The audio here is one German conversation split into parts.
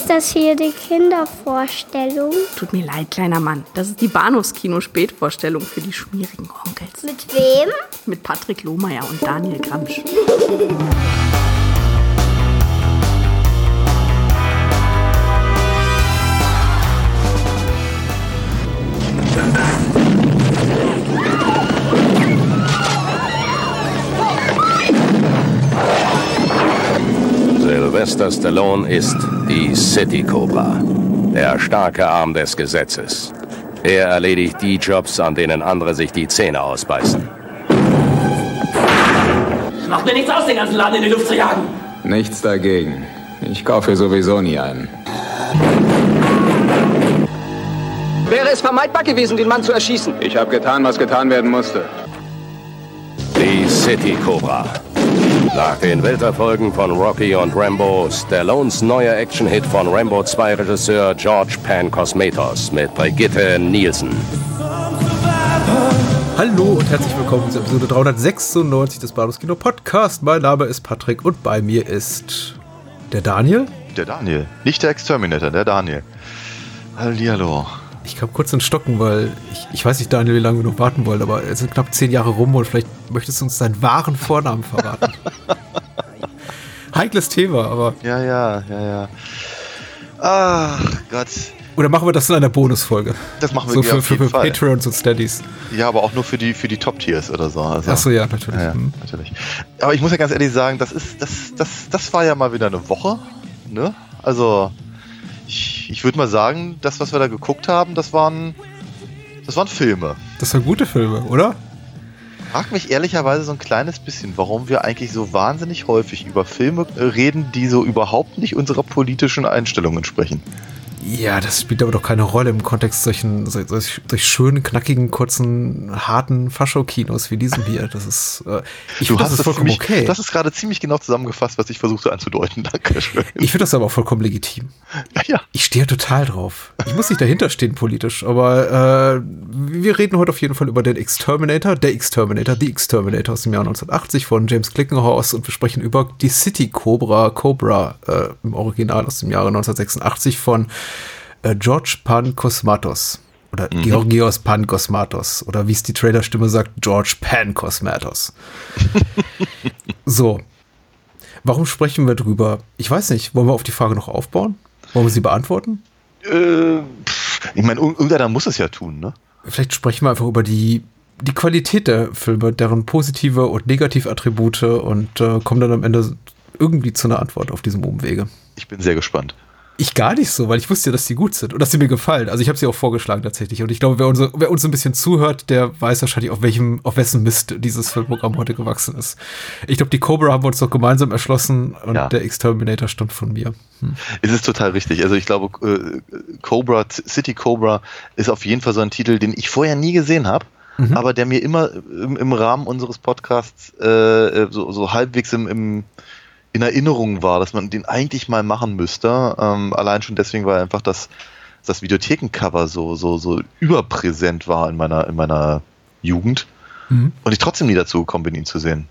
Ist das hier die Kindervorstellung? Tut mir leid, kleiner Mann. Das ist die Bahnhofskino-Spätvorstellung für die schmierigen Onkels. Mit wem? Mit Patrick Lohmeier und Daniel Gramsch. Sylvester Stallone ist die City Cobra, der starke Arm des Gesetzes. Er erledigt die Jobs, an denen andere sich die Zähne ausbeißen. Macht mir nichts aus, den ganzen Laden in die Luft zu jagen. Nichts dagegen. Ich kaufe sowieso nie einen. Wäre es vermeidbar gewesen, den Mann zu erschießen? Ich habe getan, was getan werden musste. Die City Cobra. Nach den Welterfolgen von Rocky und Rambo, Stallones neuer Actionhit von Rambo 2 Regisseur George Pan Cosmatos mit Brigitte Nielsen. Hallo und herzlich willkommen zur Episode 396 des Bados Kino Podcast. Mein Name ist Patrick und bei mir ist der Daniel. Der Daniel. Nicht der Exterminator, der Daniel. Hallihallo. Ich kam kurz in Stocken, weil ich, ich weiß nicht, Daniel, wie lange wir noch warten wollen, aber es sind knapp zehn Jahre rum und vielleicht möchtest du uns deinen wahren Vornamen verraten. Heikles Thema, aber. Ja, ja, ja, ja. Ach Gott. Oder machen wir das in einer Bonusfolge? Das machen wir so für, auf für, für. Patreons und Steadies. Ja, aber auch nur für die, für die Top-Tiers oder so. Also, Achso, ja, natürlich. Ja, ja, Hm. natürlich. Aber ich muss ja ganz ehrlich sagen, das ist, das, das, das war ja mal wieder eine Woche. Ne? Also, ich, würde mal sagen, das, was wir da geguckt haben, das waren, das waren Filme. Das waren gute Filme, oder? Frag mich ehrlicherweise so ein kleines bisschen, warum wir eigentlich so wahnsinnig häufig über Filme äh, reden, die so überhaupt nicht unserer politischen Einstellung entsprechen. Ja, das spielt aber doch keine Rolle im Kontext solchen, solch, solch, solch schönen, knackigen, kurzen, harten Fascho-Kinos wie diesem hier. Das ist, äh, ich finde, das es vollkommen ziemlich- okay. Das ist gerade ziemlich genau zusammengefasst, was ich versuchte anzudeuten. Dankeschön. Ich finde das aber auch vollkommen legitim. Ja, ja. Ich stehe total drauf. Ich muss nicht dahinter stehen politisch, aber äh, wir reden heute auf jeden Fall über den Exterminator, der Exterminator, The Exterminator aus dem Jahr 1980 von James Glickenhaus und wir sprechen über die City Cobra, Cobra äh, im Original aus dem Jahre 1986 von äh, George Pan Cosmatos. Oder Georgios Pan Cosmatos. Oder wie es die Trailerstimme sagt, George Pan Cosmatos. so. Warum sprechen wir drüber? Ich weiß nicht. Wollen wir auf die Frage noch aufbauen? Wollen wir sie beantworten? Äh, ich meine, ir- irgendeiner muss es ja tun, ne? Vielleicht sprechen wir einfach über die, die Qualität der Filme, deren positive und negative Attribute und äh, kommen dann am Ende irgendwie zu einer Antwort auf diesem Umwege. Ich bin sehr gespannt. Ich gar nicht so, weil ich wusste ja, dass die gut sind und dass sie mir gefallen. Also ich habe sie auch vorgeschlagen tatsächlich. Und ich glaube, wer, unser, wer uns ein bisschen zuhört, der weiß wahrscheinlich, auf welchem, auf wessen Mist dieses Filmprogramm heute gewachsen ist. Ich glaube, die Cobra haben wir uns doch gemeinsam erschlossen und Ja. der Exterminator stammt von mir. Hm. Es ist total richtig. Also ich glaube, äh, Cobra, City Cobra ist auf jeden Fall so ein Titel, den ich vorher nie gesehen habe. Mhm. Aber der mir immer im, im Rahmen unseres Podcasts äh, so, so halbwegs im, im, in Erinnerung war, dass man den eigentlich mal machen müsste. Ähm, allein schon deswegen, weil einfach das, das Videothekencover so, so, so überpräsent war in meiner, in meiner Jugend. Mhm. Und ich trotzdem nie dazu gekommen bin, ihn zu sehen.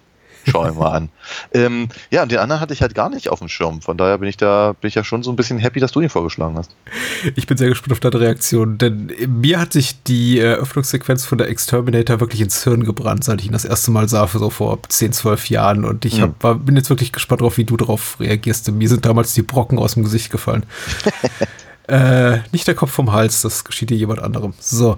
Schau ihn mal an. Ähm, ja, und den anderen hatte ich halt gar nicht auf dem Schirm. Von daher bin ich da, bin ich ja schon so ein bisschen happy, dass du ihn vorgeschlagen hast. Ich bin sehr gespannt auf deine Reaktion, denn mir hat sich die Eröffnungssequenz von der Exterminator wirklich ins Hirn gebrannt, seit ich ihn das erste Mal sah, so vor 10, 12 Jahren. Und ich hab, war, bin jetzt wirklich gespannt drauf, wie du darauf reagierst. Denn mir sind damals die Brocken aus dem Gesicht gefallen. Äh, nicht der Kopf vom Hals, das geschieht dir jemand anderem. So.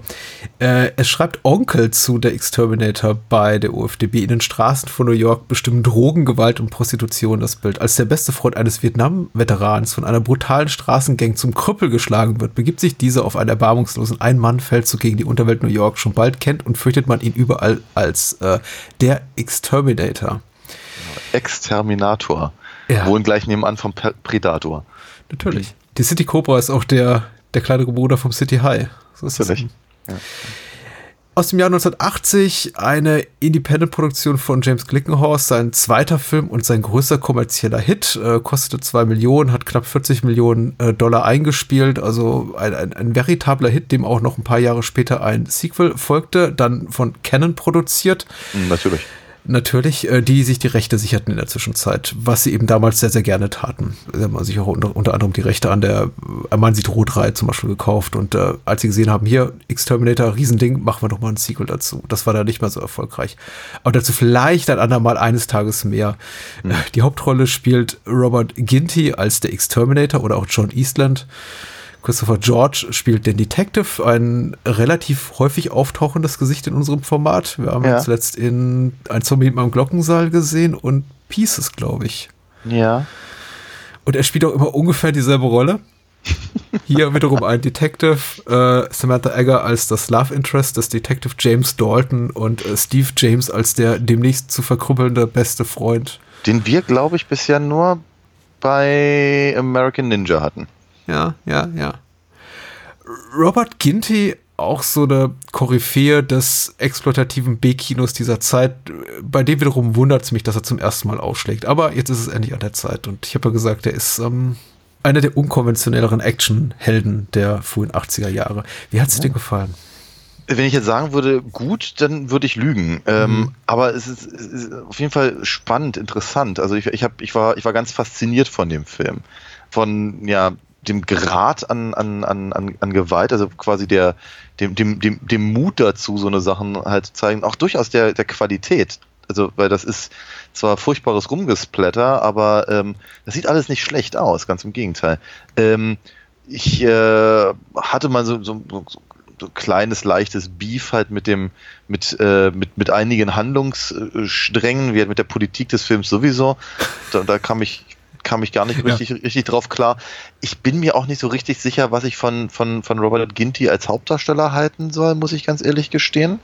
Äh, es schreibt Onkel zu der Exterminator bei der UFDB. In den Straßen von New York bestimmen Drogen, Gewalt und Prostitution das Bild. Als der beste Freund eines Vietnam-Veterans von einer brutalen Straßengang zum Krüppel geschlagen wird, begibt sich dieser auf einen erbarmungslosen Ein-Mann-Feldzug gegen die Unterwelt New York. Schon bald kennt und fürchtet man ihn überall als äh, der Exterminator. Exterminator. Ja. Wohnen gleich nebenan vom Predator. Natürlich. Die City Cobra ist auch der, der kleinere Bruder vom City High. So ist das. Natürlich. Aus dem Jahr 1980 eine Independent-Produktion von James Glickenhaus, sein zweiter Film und sein größter kommerzieller Hit, äh, kostete 2 Millionen, hat knapp 40 Millionen äh, Dollar eingespielt, also ein, ein, ein veritabler Hit, dem auch noch ein paar Jahre später ein Sequel folgte, dann von Canon produziert. Natürlich. Natürlich, äh, die sich die Rechte sicherten in der Zwischenzeit, was sie eben damals sehr, sehr gerne taten. Sie haben sich auch unter, unter anderem die Rechte an der Man sieht Rot 3 zum Beispiel gekauft und äh, als sie gesehen haben, hier, X-Terminator, Riesending, machen wir doch mal ein Sequel dazu. Das war dann nicht mehr so erfolgreich. Aber dazu vielleicht ein andermal eines Tages mehr. Mhm. Die Hauptrolle spielt Robert Ginty als der X-Terminator oder auch John Eastland. Christopher George spielt den Detective, ein relativ häufig auftauchendes Gesicht in unserem Format. Wir haben ja. ihn zuletzt in Ein Zombie meinem Glockensaal gesehen und Pieces, glaube ich. Ja. Und er spielt auch immer ungefähr dieselbe Rolle. Hier wiederum ein Detective, äh, Samantha Egger als das Love Interest des Detective James Dalton und äh, Steve James als der demnächst zu verkrüppelnde beste Freund. Den wir, glaube ich, bisher nur bei American Ninja hatten ja, ja, ja. Robert Ginty, auch so eine Koryphäe des exploitativen B-Kinos dieser Zeit. Bei dem wiederum wundert es mich, dass er zum ersten Mal ausschlägt. Aber jetzt ist es endlich an der Zeit. Und ich habe ja gesagt, er ist ähm, einer der unkonventionelleren Actionhelden der frühen 80er Jahre. Wie hat es ja. dir gefallen? Wenn ich jetzt sagen würde, gut, dann würde ich lügen. Ähm, mhm. Ähm, aber es ist, es ist, auf jeden Fall spannend, interessant. Also ich, ich, hab, ich, war, ich war ganz fasziniert von dem Film. Von ja, dem Grad an, an, an, an Gewalt, also quasi der, dem, dem, dem, dem Mut dazu, so eine Sachen halt zu zeigen, auch durchaus der, der Qualität. Also, weil das ist zwar furchtbares Rumgesplatter, aber ähm, das sieht alles nicht schlecht aus, ganz im Gegenteil. Ähm, ich äh, hatte mal so, so, so, so kleines, leichtes Beef halt mit dem, mit, äh, mit, mit einigen Handlungssträngen, wie halt mit der Politik des Films sowieso. Da, da kam ich kam ich gar nicht richtig, ja. richtig drauf klar. Ich bin mir auch nicht so richtig sicher, was ich von, von, von Robert Ginty als Hauptdarsteller halten soll, muss ich ganz ehrlich gestehen.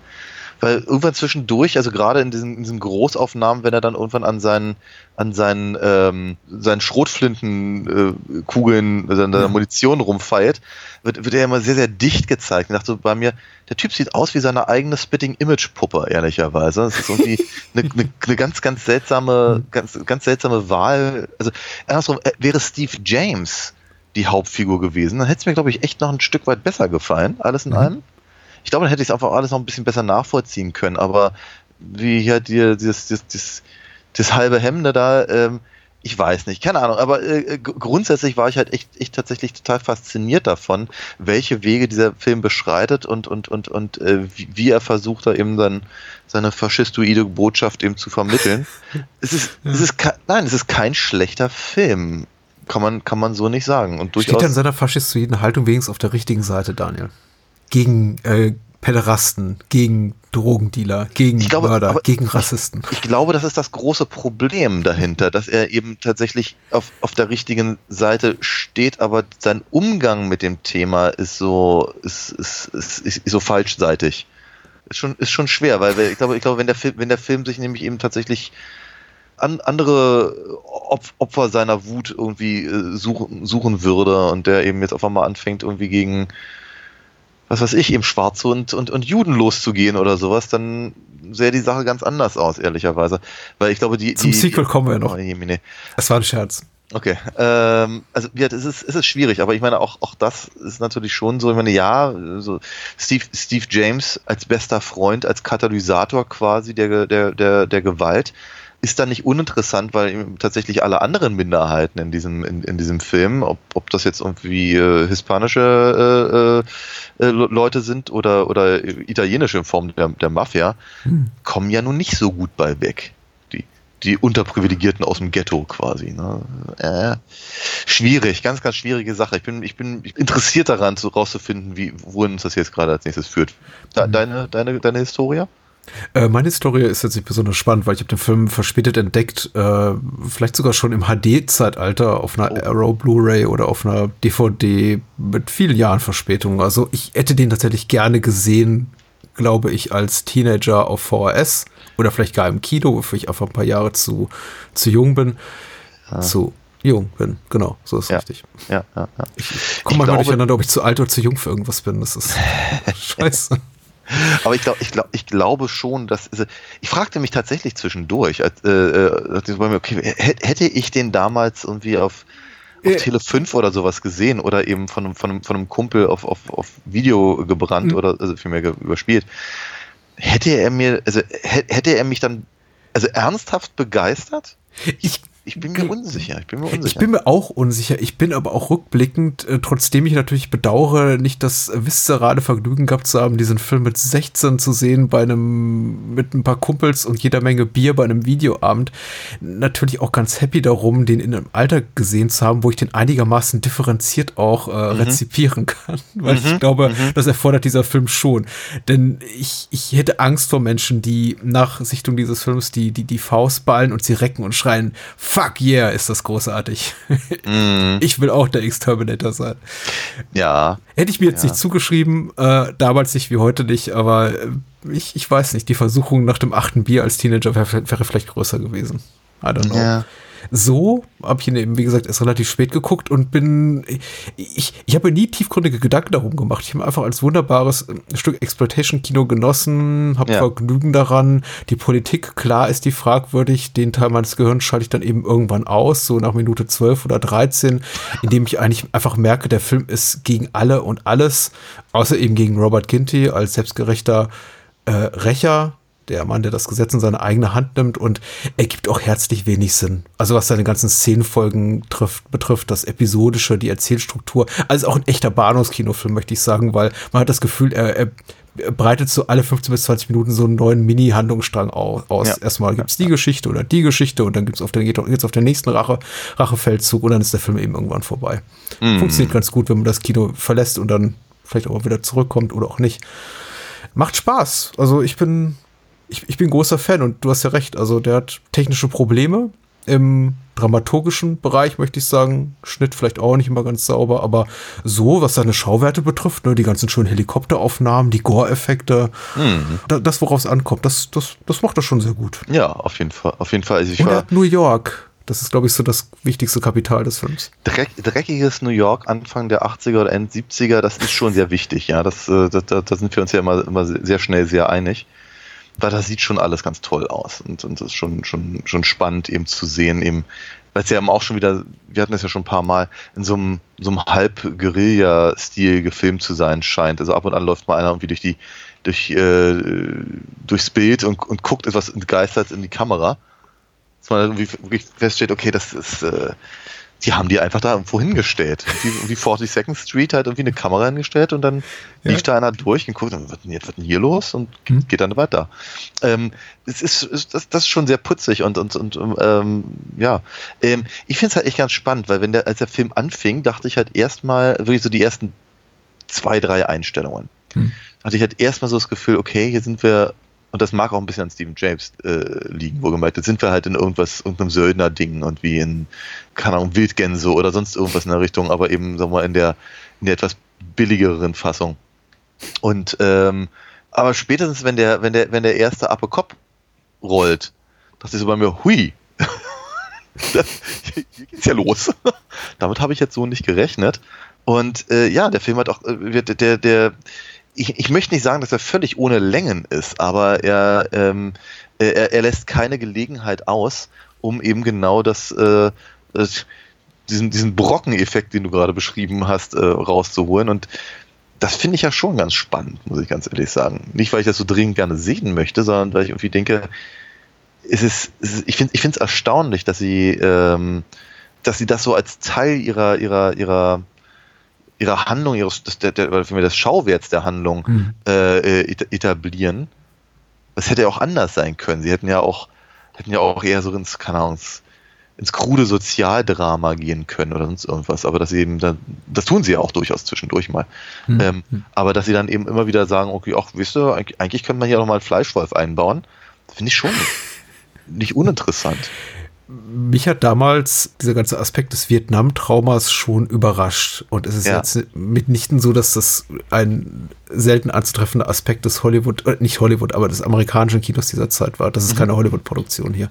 Weil irgendwann zwischendurch, also gerade in diesen, in diesen Großaufnahmen, wenn er dann irgendwann an seinen, an seinen, ähm, seinen Schrotflintenkugeln, äh, seiner ja. Munition rumfeilt, wird, wird er immer sehr, sehr dicht gezeigt. Ich dachte so bei mir, der Typ sieht aus wie seine eigene Spitting-Image-Puppe, ehrlicherweise. Das ist irgendwie eine, eine, eine ganz, ganz seltsame, ganz, ganz seltsame Wahl. Also, andersrum, äh, wäre Steve James die Hauptfigur gewesen, dann hätte es mir, glaube ich, echt noch ein Stück weit besser gefallen, alles in mhm. allem. Ich glaube, dann hätte ich es einfach alles noch ein bisschen besser nachvollziehen können, aber wie hier dir dieses, dieses, das halbe Hemde da, ähm, ich weiß nicht, keine Ahnung, aber äh, grundsätzlich war ich halt echt, echt tatsächlich total fasziniert davon, welche Wege dieser Film beschreitet und, und, und, und äh, wie, wie, er versucht, da eben dann seine faschistoide Botschaft eben zu vermitteln. es ist, ja. es ist nein, es ist kein schlechter Film. Kann man, kann man so nicht sagen. Und durchaus Steht er in seiner faschistoiden Haltung wenigstens auf der richtigen Seite, Daniel? Gegen äh, Pederasten, gegen Drogendealer, gegen glaube, Mörder, gegen Rassisten. Ich, ich, glaube, das ist das große Problem dahinter, dass er eben tatsächlich auf, auf der richtigen Seite steht, aber sein Umgang mit dem Thema ist so, ist, ist, ist, ist so falschseitig. Ist schon, ist schon schwer, weil ich glaube, ich glaube, wenn der Film, wenn der Film sich nämlich eben tatsächlich an, andere Opfer seiner Wut irgendwie äh, suchen, suchen würde und der eben jetzt auf einmal anfängt, irgendwie gegen was weiß ich, eben Schwarze und, und, und Juden loszugehen oder sowas, dann sähe die Sache ganz anders aus, ehrlicherweise. Weil ich glaube, die. Zum die, Sequel kommen wir noch. Oh, es war ein Scherz. Okay. Ähm, also ja, es ist, es ist schwierig, aber ich meine, auch, auch das ist natürlich schon so, ich meine, ja, so Steve, Steve James als bester Freund, als Katalysator quasi der, der, der, der Gewalt ist dann nicht uninteressant, weil tatsächlich alle anderen Minderheiten in diesem, in, in diesem Film, ob, ob das jetzt irgendwie äh, hispanische äh, äh, Leute sind oder, oder italienische in Form der, der Mafia, hm. kommen ja nun nicht so gut bei weg. Die, die Unterprivilegierten aus dem Ghetto quasi. Ne? Äh, schwierig, ganz, ganz schwierige Sache. Ich bin, ich bin interessiert daran, so rauszufinden, wie, wohin uns das jetzt gerade als nächstes führt. Da, hm. deine, deine, deine Historie? Äh, meine Historie ist jetzt nicht besonders spannend, weil ich habe den Film verspätet entdeckt, äh, vielleicht sogar schon im HD-Zeitalter auf einer oh. Arrow Blu-ray oder auf einer DVD mit vielen Jahren Verspätung. Also ich hätte den tatsächlich gerne gesehen, glaube ich, als Teenager auf VHS oder vielleicht gar im Kino, wofür ich einfach ein paar Jahre zu, zu jung bin. Ah. Zu jung bin, genau, so ist ja. richtig. Ja, ja, ja. Ich komme mal durcheinander, ob ich zu alt oder zu jung für irgendwas bin. Das ist scheiße. Aber ich glaube, ich glaube, ich glaube schon, dass also ich fragte mich tatsächlich zwischendurch, als, äh, äh, okay, hätte ich den damals irgendwie auf, auf Tele 5 oder sowas gesehen oder eben von einem, von einem, von einem Kumpel auf, auf, auf Video gebrannt mhm. oder also vielmehr überspielt, hätte er mir, also hätte er mich dann also ernsthaft begeistert? Ich ich bin mir unsicher. Ich bin mir unsicher. Ich bin mir auch unsicher. Ich bin aber auch rückblickend, äh, trotzdem ich natürlich bedauere, nicht das viszerale Vergnügen gehabt zu haben, diesen Film mit 16 zu sehen bei einem, mit ein paar Kumpels und jeder Menge Bier bei einem Videoabend. Natürlich auch ganz happy darum, den in einem Alter gesehen zu haben, wo ich den einigermaßen differenziert auch äh, mhm. rezipieren kann. Weil mhm. ich glaube, mhm. das erfordert dieser Film schon. Denn ich, ich hätte Angst vor Menschen, die nach Sichtung dieses Films die, die, die Faust ballen und sie recken und schreien, fuck yeah, ist das großartig. Mm. Ich will auch der Exterminator sein. Ja. Hätte ich mir jetzt ja. nicht zugeschrieben, äh, damals nicht wie heute nicht, aber äh, ich, ich weiß nicht, die Versuchung nach dem achten Bier als Teenager wäre wär vielleicht größer gewesen. I don't know. Ja so habe ich ihn eben, wie gesagt, erst relativ spät geguckt und bin, ich, ich habe mir nie tiefgründige Gedanken darum gemacht. Ich habe einfach als wunderbares äh, Stück Exploitation-Kino genossen, habe ja. Vergnügen daran. Die Politik, klar ist die fragwürdig. Den Teil meines Gehirns schalte ich dann eben irgendwann aus, so nach Minute 12 oder 13, indem ich eigentlich einfach merke, der Film ist gegen alle und alles, außer eben gegen Robert Ginty als selbstgerechter äh, Rächer der Mann, der das Gesetz in seine eigene Hand nimmt und er gibt auch herzlich wenig Sinn. Also was seine ganzen Szenenfolgen trifft, betrifft, das Episodische, die Erzählstruktur. Also auch ein echter Bahnhofskinofilm, möchte ich sagen, weil man hat das Gefühl, er, er breitet so alle 15 bis 20 Minuten so einen neuen Mini-Handlungsstrang aus. Ja. Erstmal gibt's die Geschichte oder die Geschichte und dann gibt's auf den, geht's auf den nächsten Rache, Rachefeldzug und dann ist der Film eben irgendwann vorbei. Mhm. Funktioniert ganz gut, wenn man das Kino verlässt und dann vielleicht auch wieder zurückkommt oder auch nicht. Macht Spaß. Also ich bin ich, ich bin großer Fan und du hast ja recht. Also der hat technische Probleme im dramaturgischen Bereich, möchte ich sagen. Schnitt vielleicht auch nicht immer ganz sauber, aber so, was seine Schauwerte betrifft, ne, die ganzen schönen Helikopteraufnahmen, die Gore-Effekte, mhm. da, das, worauf es ankommt, das, das, das macht er schon sehr gut. Ja, auf jeden Fall. Auf jeden Fall. Also ich Und war New York. Das ist, glaube ich, so das wichtigste Kapital des Films. Dreck, dreckiges New York Anfang der 80er oder End 70er, das ist schon sehr wichtig, ja. Das, äh, da, da, da sind wir uns ja immer, immer sehr schnell sehr einig weil das sieht schon alles ganz toll aus und, und das ist schon, schon, schon spannend eben zu sehen, eben, weil es ja auch schon wieder, wir hatten das ja schon ein paar Mal, in so einem, so einem Halb-Guerilla-Stil gefilmt zu sein scheint. Also ab und an läuft mal einer irgendwie durch die, durch, äh, durchs Bild und, und guckt etwas entgeistert in die Kamera. Dass man irgendwie wirklich feststellt, okay, das ist, äh, die haben die einfach da irgendwo hingestellt. Wie, wie 42nd Street halt irgendwie eine Kamera hingestellt und dann ja. lief da einer durch und guckt, was ist denn, hier los? Und hm. geht dann weiter. Ähm, es ist, ist, das, das ist schon sehr putzig und, und, und ähm, ja. Ähm, ich finde es halt echt ganz spannend, weil wenn der, als der Film anfing, dachte ich halt erstmal, wirklich so die ersten zwei, drei Einstellungen. Hm. Hatte ich halt erstmal so das Gefühl, okay, hier sind wir und das mag auch ein bisschen an Steven James äh, liegen, wo gemeint, jetzt sind wir halt in irgendwas, irgendeinem Söldner-Ding und wie in, keine Ahnung, Wildgänse oder sonst irgendwas in der Richtung, aber eben, sagen wir mal, in der, in der etwas billigeren Fassung. Und ähm, aber spätestens, wenn der, wenn der, wenn der erste Ape Kopf rollt, dachte ich so bei mir, hui, hier geht's ja los. Damit habe ich jetzt so nicht gerechnet. Und äh, ja, der Film hat auch, äh, der, der, der ich, ich möchte nicht sagen, dass er völlig ohne Längen ist, aber er, ähm, er, er lässt keine Gelegenheit aus, um eben genau das, äh, das diesen, diesen Brockeneffekt, den du gerade beschrieben hast, äh, rauszuholen. Und das finde ich ja schon ganz spannend, muss ich ganz ehrlich sagen. Nicht, weil ich das so dringend gerne sehen möchte, sondern weil ich irgendwie denke, es ist, es ist ich finde es erstaunlich, dass sie, ähm, dass sie das so als Teil ihrer, ihrer, ihrer ihrer Handlung, ihres, der, der, des Schauwerts der Handlung mhm. äh, etablieren. Das hätte ja auch anders sein können. Sie hätten ja auch, hätten ja auch eher so ins, keine Ahnung, ins, krude Sozialdrama gehen können oder sonst irgendwas. Aber dass sie eben, dann, das tun sie ja auch durchaus zwischendurch mal. Mhm. Ähm, aber dass sie dann eben immer wieder sagen, okay, ach, wisst ihr, eigentlich, eigentlich könnte man hier nochmal einen Fleischwolf einbauen, finde ich schon nicht uninteressant mich hat damals dieser ganze Aspekt des Vietnam-Traumas schon überrascht. Und es ist ja. jetzt mitnichten so, dass das ein selten anzutreffender Aspekt des Hollywood, äh, nicht Hollywood, aber des amerikanischen Kinos dieser Zeit war. Das ist mhm. keine Hollywood-Produktion hier.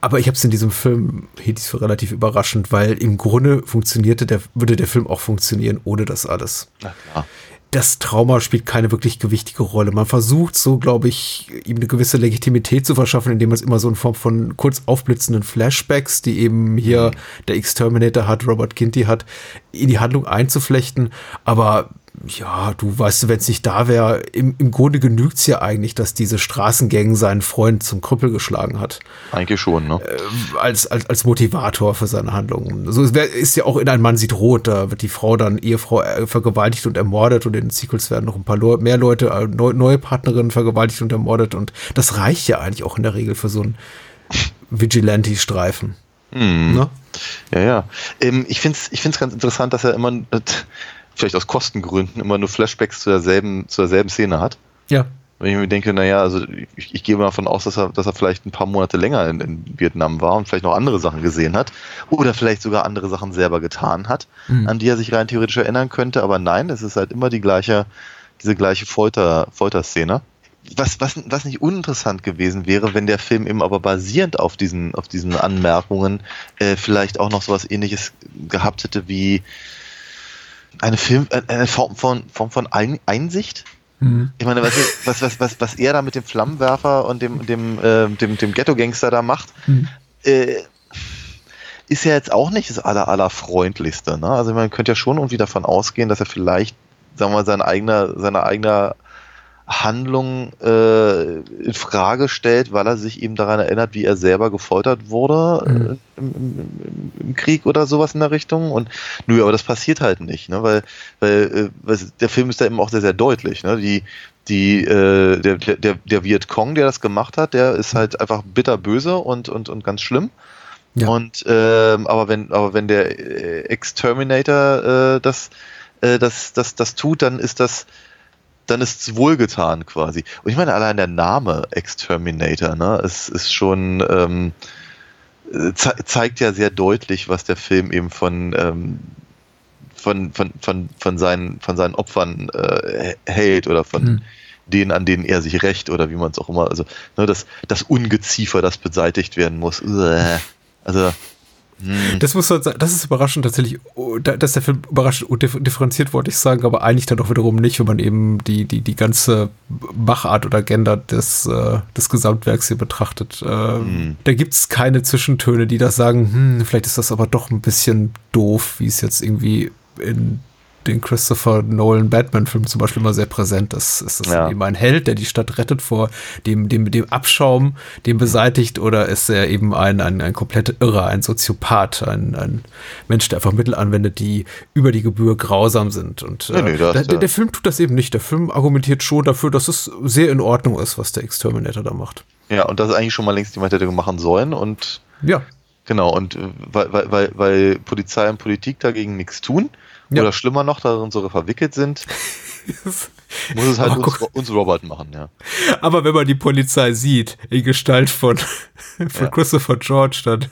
Aber ich habe es in diesem Film hielt ich für relativ überraschend, weil im Grunde funktionierte der, würde der Film auch funktionieren ohne das alles. Na klar das Trauma spielt keine wirklich gewichtige Rolle. Man versucht so, glaube ich, ihm eine gewisse Legitimität zu verschaffen, indem man es immer so in Form von kurz aufblitzenden Flashbacks, die eben hier der Exterminator hat, Robert Ginty hat, in die Handlung einzuflechten. Aber ja, du weißt, wenn es nicht da wäre, im, im Grunde genügt es ja eigentlich, dass diese Straßengang seinen Freund zum Krüppel geschlagen hat. Eigentlich schon, ne? Äh, als, als, als Motivator für seine Handlungen. So wär, ist ja auch in Ein Mann sieht rot, da wird die Frau dann, Ehefrau, äh, vergewaltigt und ermordet und in den Sequels werden noch ein paar Le mehr Leute, äh, neu, neue Partnerinnen vergewaltigt und ermordet und das reicht ja eigentlich auch in der Regel für so einen Vigilante-Streifen. Hm. Ne? Ja, ja. Ähm, ich finde es ich find's ganz interessant, dass er immer, äh, vielleicht aus Kostengründen, immer nur Flashbacks zu derselben, zu derselben Szene hat. Ja. Wenn ich mir denke, naja, also ich, ich gehe mal davon aus, dass er, dass er vielleicht ein paar Monate länger in, in, Vietnam war und vielleicht noch andere Sachen gesehen hat. Oder vielleicht sogar andere Sachen selber getan hat, mhm. an die er sich rein theoretisch erinnern könnte. Aber nein, es ist halt immer die gleiche, diese gleiche Folter, Folterszene was, was, was nicht uninteressant gewesen wäre, wenn der Film eben aber basierend auf diesen, auf diesen Anmerkungen äh, vielleicht auch noch sowas ähnliches gehabt hätte wie eine Film, äh, eine Form von, Form von Einsicht. Mhm. Ich meine, was, was, was, was, was er da mit dem Flammenwerfer und dem, dem, äh, dem, dem Ghetto-Gangster da macht, mhm. äh, ist ja jetzt auch nicht das aller, allerfreundlichste. Ne? Also man könnte ja schon irgendwie davon ausgehen, dass er vielleicht, sagen wir mal, sein eigener, seine eigene Handlung äh, in Frage stellt, weil er sich eben daran erinnert, wie er selber gefoltert wurde mhm. äh, im, im, im, Krieg oder sowas in der Richtung. Und nö, aber das passiert halt nicht, ne? weil, weil, äh, weil der Film ist da eben auch sehr, sehr deutlich. Ne? Die, die, äh, der, der, der Vietcong, der das gemacht hat, der ist halt einfach bitterböse und, und, und ganz schlimm. Ja. Und ähm, aber wenn aber wenn der äh, Exterminator äh, das, äh, das das das tut, dann ist das dann ist es wohlgetan quasi. Und ich meine, allein der Name Exterminator, ne, es ist schon, ähm, ze zeigt ja sehr deutlich, was der Film eben von, ähm, von, von, von, von, seinen, von seinen Opfern äh, hält oder von mhm. denen, an denen er sich rächt oder wie man es auch immer, also ne, das, das Ungeziefer, das beseitigt werden muss. Also hm. Das muss halt, das ist überraschend tatsächlich, oh, dass der Film überraschend differenziert, wollte ich sagen, aber eigentlich dann auch wiederum nicht, wenn man eben die, die, die ganze Machart oder Agenda des, äh, des Gesamtwerks hier betrachtet. Hm. Da gibt es keine Zwischentöne, die das sagen, hm, vielleicht ist das aber doch ein bisschen doof, wie es jetzt irgendwie in den Christopher Nolan Batman-Film zum Beispiel immer sehr präsent ist. Ist das ja. eben ein Held, der die Stadt rettet vor dem, dem, dem Abschaum, dem beseitigt, oder ist er eben ein, ein, ein komplett Irrer, ein Soziopath, ein, ein Mensch, der einfach Mittel anwendet, die über die Gebühr grausam sind. Und äh, nee, nee, der, der, der, Film tut das eben nicht. Der Film argumentiert schon dafür, dass es sehr in Ordnung ist, was der Exterminator da macht. Ja, und das ist eigentlich schon mal längst jemand hätte machen sollen und ja. Genau, und äh, weil, weil, weil, weil Polizei und Politik dagegen nichts tun, ja. Oder schlimmer noch, da unsere verwickelt sind. muss es halt uns, uns, Robert machen, ja. Aber wenn man die Polizei sieht, in Gestalt von, von ja. Christopher George, dann.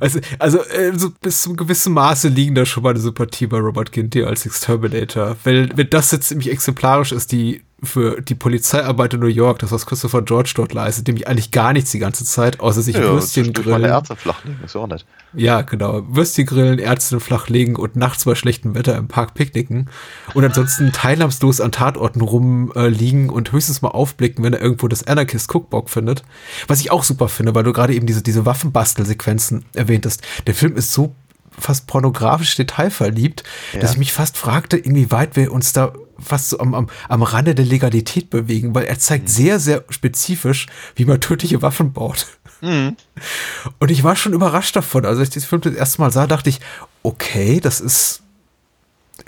Also, also äh, so bis zum gewissen Maße liegen da schon mal eine Sympathie bei Robert Ginty als Exterminator. Weil, wenn das jetzt ziemlich exemplarisch ist, die für die Polizeiarbeit in New York, das was Christopher George dort leistet, nämlich eigentlich gar nichts die ganze Zeit, außer sich ja, Würstchen grillen. Ärzte flachlegen, ist ja auch nett. Ja, genau. Würstchen grillen, Ärzte flachlegen und nachts bei schlechtem Wetter im Park picknicken und ansonsten teilnahmslos an Tatorten rumliegen äh, und höchstens mal aufblicken, wenn er irgendwo das Anarchist Cookbook findet. Was ich auch super finde, weil du gerade eben diese, diese Waffenbastelsequenzen erwähntest. Der Film ist so fast pornografisch detailverliebt, ja. dass ich mich fast fragte, inwieweit wir uns da fast so am, am, am Rande der Legalität bewegen, weil er zeigt mhm. sehr, sehr spezifisch, wie man tödliche Waffen baut. Mhm. Und ich war schon überrascht davon. Also, als ich diesen Film das erste Mal sah, dachte ich, okay, das ist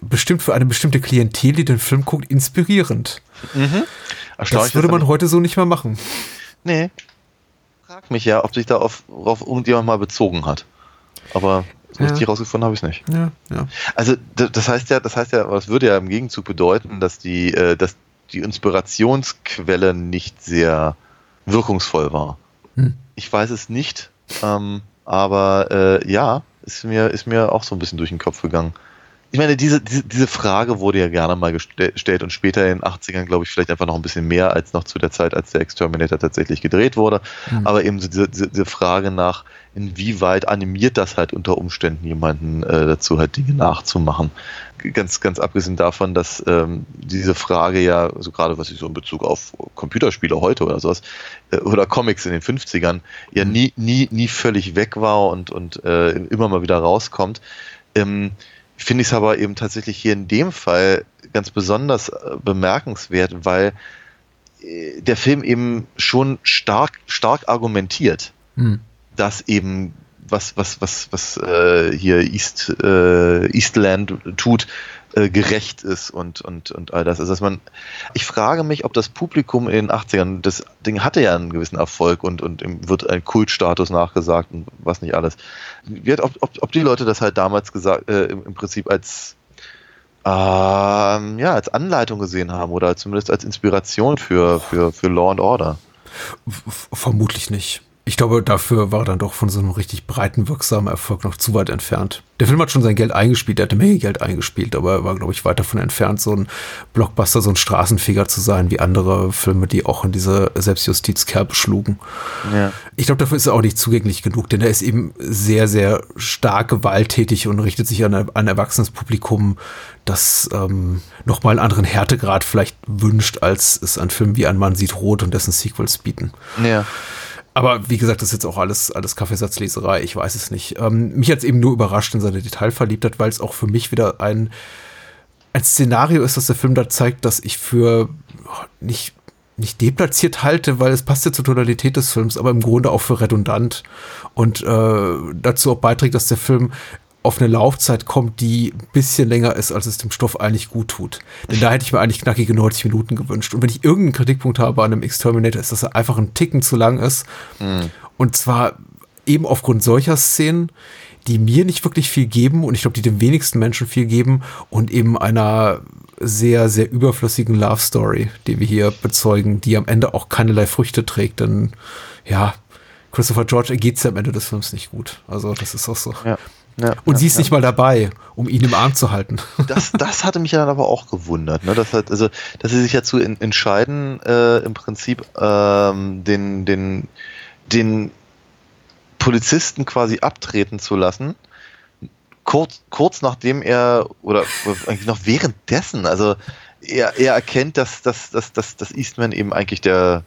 bestimmt für eine bestimmte Klientel, die den Film guckt, inspirierend. Mhm. Das würde man heute so nicht mehr machen. Nee. Frag mich ja, ob sich da auf, auf irgendjemand mal bezogen hat. Aber so ja. richtig rausgefunden habe ich es nicht. Ja, ja. Also das heißt ja, das heißt ja, was würde ja im Gegenzug bedeuten, dass die, äh, dass die Inspirationsquelle nicht sehr wirkungsvoll war. Hm. Ich weiß es nicht, ähm, aber äh, ja, ist mir, ist mir auch so ein bisschen durch den Kopf gegangen ich meine, diese, diese, diese Frage wurde ja gerne mal gestellt und später in den 80ern, glaube ich, vielleicht einfach noch ein bisschen mehr als noch zu der Zeit, als der Exterminator tatsächlich gedreht wurde. Mhm. Aber eben so diese, diese Frage nach, inwieweit animiert das halt unter Umständen jemanden äh, dazu, halt Dinge nachzumachen. Ganz, ganz abgesehen davon, dass ähm, diese Frage ja, so gerade was ich so in Bezug auf Computerspiele heute oder sowas, äh, oder Comics in den 50ern, ja mhm. nie, nie, nie völlig weg war und, und äh, immer mal wieder rauskommt. Ähm, finde ich es aber eben tatsächlich hier in dem Fall ganz besonders äh, bemerkenswert, weil äh, der Film eben schon stark, stark argumentiert, Hm. dass eben was, was, was, was äh, hier East, äh, Eastland tut, äh, gerecht ist und, und, und all das. Also dass man, ich frage mich, ob das Publikum in den 80ern, das Ding hatte ja einen gewissen Erfolg und, und wird ein Kultstatus nachgesagt und was nicht alles. Hat, ob, ob, ob die Leute das halt damals gesagt, äh, im, im Prinzip als ähm, ja, als Anleitung gesehen haben oder zumindest als Inspiration für, für, für Law and Order. Vermutlich nicht. Ich glaube, dafür war er dann doch von so einem richtig breiten, wirksamen Erfolg noch zu weit entfernt. Der Film hat schon sein Geld eingespielt, er hat eine Menge Geld eingespielt, aber er war, glaube ich, weit davon entfernt, so ein Blockbuster, so ein Straßenfeger zu sein, wie andere Filme, die auch in diese Selbstjustizkerbe schlugen. Ja. Ich glaube, dafür ist er auch nicht zugänglich genug, denn er ist eben sehr, sehr stark gewalttätig und richtet sich an ein, ein erwachsenes Publikum, das ähm, nochmal einen anderen Härtegrad vielleicht wünscht, als es an Filmen wie Ein Mann sieht rot und dessen Sequels bieten. Ja. Aber wie gesagt, das ist jetzt auch alles, alles Kaffeesatzleserei, ich weiß es nicht. Ähm, mich hat es eben nur überrascht in seine Detailverliebtheit, weil es auch für mich wieder ein, ein Szenario ist, das der Film da zeigt, dass ich für oh, nicht, nicht deplatziert halte, weil es passt ja zur Tonalität des Films, aber im Grunde auch für redundant. Und äh, dazu auch beiträgt, dass der Film auf eine Laufzeit kommt, die ein bisschen länger ist, als es dem Stoff eigentlich gut tut. Denn da hätte ich mir eigentlich knackige 90 Minuten gewünscht. Und wenn ich irgendeinen Kritikpunkt habe an einem Exterminator, ist, dass er einfach einen Ticken zu lang ist. Und zwar eben aufgrund solcher Szenen, die mir nicht wirklich viel geben und ich glaube, die dem wenigsten Menschen viel geben und eben einer sehr, sehr überflüssigen Love Story, die wir hier bezeugen, die am Ende auch keinerlei Früchte trägt, denn ja, Christopher George geht es ja am Ende des Films nicht gut. Also das ist auch so. Ja. Ja, Und ja, sie ist ja. nicht mal dabei, um ihn im Arm zu halten. Das, das hatte mich ja dann aber auch gewundert, ne? dass, halt, also, dass sie sich dazu in, entscheiden, äh, im Prinzip ähm, den, den, den Polizisten quasi abtreten zu lassen, kurz, kurz nachdem er, oder, eigentlich noch währenddessen, also er, er erkennt, dass, dass, dass, dass, dass Eastman eben eigentlich der,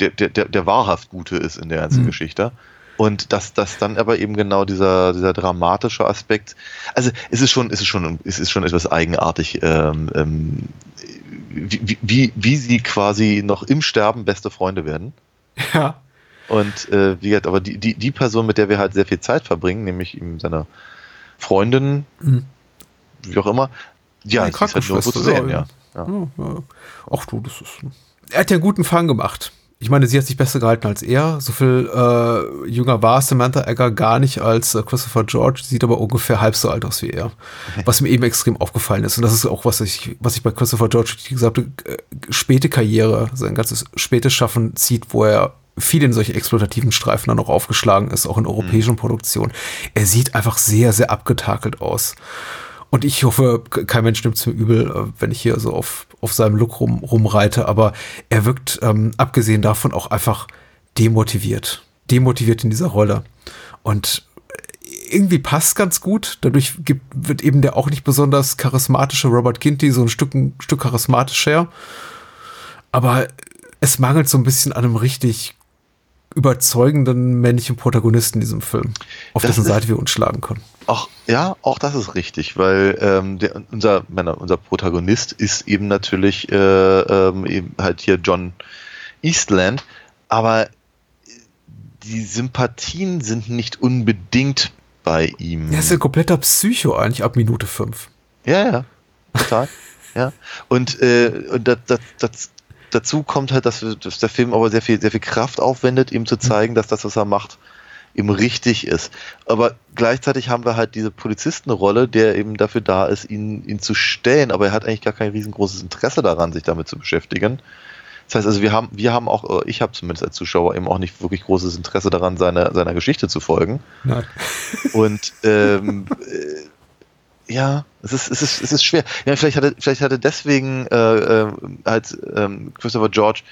der, der, der, der wahrhaft Gute ist in der ganzen Mhm. Geschichte. Und dass das dann aber eben genau dieser, dieser dramatische Aspekt, also es ist schon, es ist schon, es ist schon etwas eigenartig, ähm, ähm, wie, wie, wie sie quasi noch im Sterben beste Freunde werden. ja. Und äh, wie gesagt, aber die, die, die Person, mit der wir halt sehr viel Zeit verbringen, nämlich ihm seine Freundin, Mhm. wie auch immer, ja, Die ist halt nirgendwo zu Krankenschwester, sehen, ja. Ja, ja. Ach du, das ist. Er hat ja einen guten Fang gemacht. Ich meine, sie hat sich besser gehalten als er. So viel äh, jünger war Samantha Egger gar nicht als äh, Christopher George, sieht aber ungefähr halb so alt aus wie er. Was mir eben extrem aufgefallen ist. Und das ist auch, was ich, was ich bei Christopher George die gesamte äh, späte Karriere, sein ganzes spätes Schaffen zieht, wo er viel in solche exploitativen Streifen dann auch aufgeschlagen ist, auch in europäischen Produktionen. Er sieht einfach sehr, sehr abgetakelt aus. Und ich hoffe, ke- kein Mensch nimmt es mir übel, äh, wenn ich hier so auf, auf seinem Look rum, rumreite, aber er wirkt, ähm, abgesehen davon, auch einfach demotiviert. Demotiviert in dieser Rolle. Und irgendwie passt ganz gut. Dadurch gibt, wird eben der auch nicht besonders charismatische Robert Ginty so ein Stück, ein Stück charismatischer. Aber es mangelt so ein bisschen an einem richtig überzeugenden männlichen Protagonisten in diesem Film, auf Das dessen ist- Seite wir uns schlagen können. Auch, ja, auch das ist richtig, weil ähm, der, unser, meine, unser Protagonist ist eben natürlich äh, ähm, eben halt hier John Eastland, aber die Sympathien sind nicht unbedingt bei ihm. Er ist ein kompletter Psycho eigentlich ab Minute 5. Ja, ja, total. ja. Und, äh, und das, das, das, dazu kommt halt, dass, dass der Film aber sehr viel, sehr viel Kraft aufwendet, ihm zu zeigen, dass das, was er macht, eben richtig ist. Aber gleichzeitig haben wir halt diese Polizistenrolle, der eben dafür da ist, ihn, ihn zu stellen, aber er hat eigentlich gar kein riesengroßes Interesse daran, sich damit zu beschäftigen. Das heißt also, wir haben, wir haben auch, äh, ich habe zumindest als Zuschauer eben auch nicht wirklich großes Interesse daran, seiner, seiner Geschichte zu folgen. Nein. Und ähm, äh, ja, es ist, es ist, es ist schwer. Ja, vielleicht hatte, vielleicht hatte deswegen äh, äh, halt ähm, Christopher George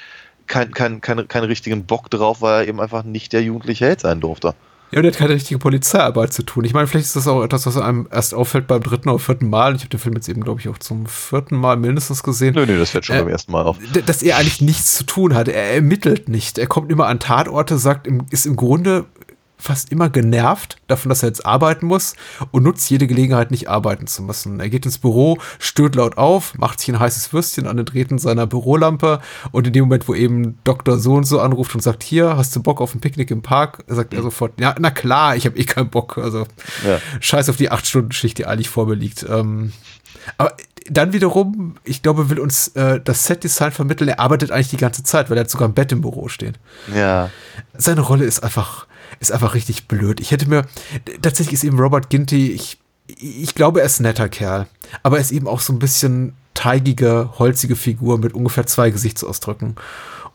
keinen kein, kein, keinen richtigen Bock drauf, weil er eben einfach nicht der jugendliche Held sein durfte. Ja, und er hat keine richtige Polizeiarbeit zu tun. Ich meine, vielleicht ist das auch etwas, was einem erst auffällt beim dritten oder vierten Mal. Ich habe den Film jetzt eben, glaube ich, auch zum vierten Mal mindestens gesehen. Nö, nö, das fällt schon Äh, beim ersten Mal auf. Dass er eigentlich nichts zu tun hat. Er ermittelt nicht. Er kommt immer an Tatorte, sagt, ist im Grunde fast immer genervt davon, dass er jetzt arbeiten muss und nutzt jede Gelegenheit, nicht arbeiten zu müssen. Er geht ins Büro, stößt laut auf, macht sich ein heißes Würstchen an den Drähten seiner Bürolampe und in dem Moment, wo eben Dr. So und so anruft und sagt, hier, hast du Bock auf ein Picknick im Park? sagt er sofort, ja, na klar, ich habe eh keinen Bock. Also ja. scheiß auf die acht Stunden Schicht, die eigentlich vor mir liegt. Ähm, aber dann wiederum, ich glaube, will uns äh, das Set-Design vermitteln. Er arbeitet eigentlich die ganze Zeit, weil er hat sogar ein Bett im Büro stehen. Ja. Seine Rolle ist einfach, ist einfach richtig blöd. Ich hätte mir, tatsächlich ist eben Robert Ginty, ich, ich glaube, er ist ein netter Kerl. Aber er ist eben auch so ein bisschen teigige, holzige Figur mit ungefähr zwei Gesichtsausdrücken.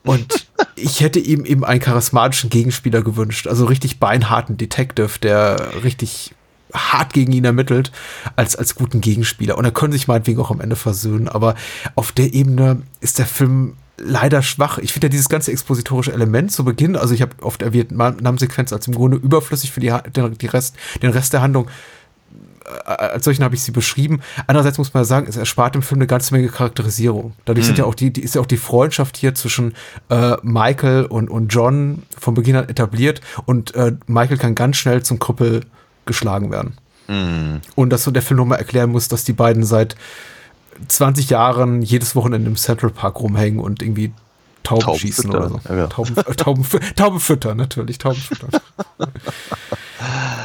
Und ich hätte ihm eben einen charismatischen Gegenspieler gewünscht. Also richtig beinharten Detective, der richtig hart gegen ihn ermittelt, als, als guten Gegenspieler. Und er könnte sich meinetwegen auch am Ende versöhnen. Aber auf der Ebene ist der Film leider schwach. Ich finde ja dieses ganze expositorische Element zu Beginn, also ich habe oft erwähnt, Namenssequenz als im Grunde überflüssig für die, den, die Rest, den Rest der Handlung. Äh, als solchen habe ich sie beschrieben. Andererseits muss man sagen, es erspart im Film eine ganze Menge Charakterisierung. Dadurch mhm. sind ja auch die, die, ist ja auch die Freundschaft hier zwischen äh, Michael und, und John von Beginn an etabliert und äh, Michael kann ganz schnell zum Krüppel geschlagen werden. Mhm. Und dass so der Film nochmal erklären muss, dass die beiden seit 20 Jahren jedes Wochenende im Central Park rumhängen und irgendwie Tauben, Tauben schießen füttern. oder so. Ja, ja. Tauben, äh, Tauben, Tauben füttern, natürlich, Tauben füttern.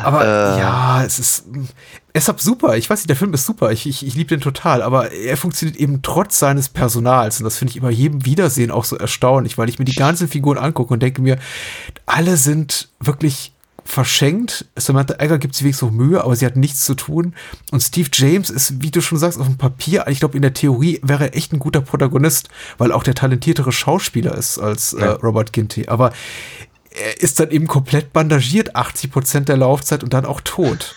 aber äh. ja, es ist, es ist super. Ich weiß nicht, der Film ist super. Ich, ich, ich liebe den total. Aber er funktioniert eben trotz seines Personals. Und das finde ich immer jedem Wiedersehen auch so erstaunlich, weil ich mir die ganzen Figuren angucke und denke mir, alle sind wirklich verschenkt. Samantha Egger gibt sich wenigstens noch Mühe, aber sie hat nichts zu tun. Und Steve James ist, wie du schon sagst, auf dem Papier, ich glaube, in der Theorie wäre er echt ein guter Protagonist, weil auch der talentiertere Schauspieler ist als äh, Robert Ginty. Aber er ist dann eben komplett bandagiert, 80 Prozent der Laufzeit und dann auch tot.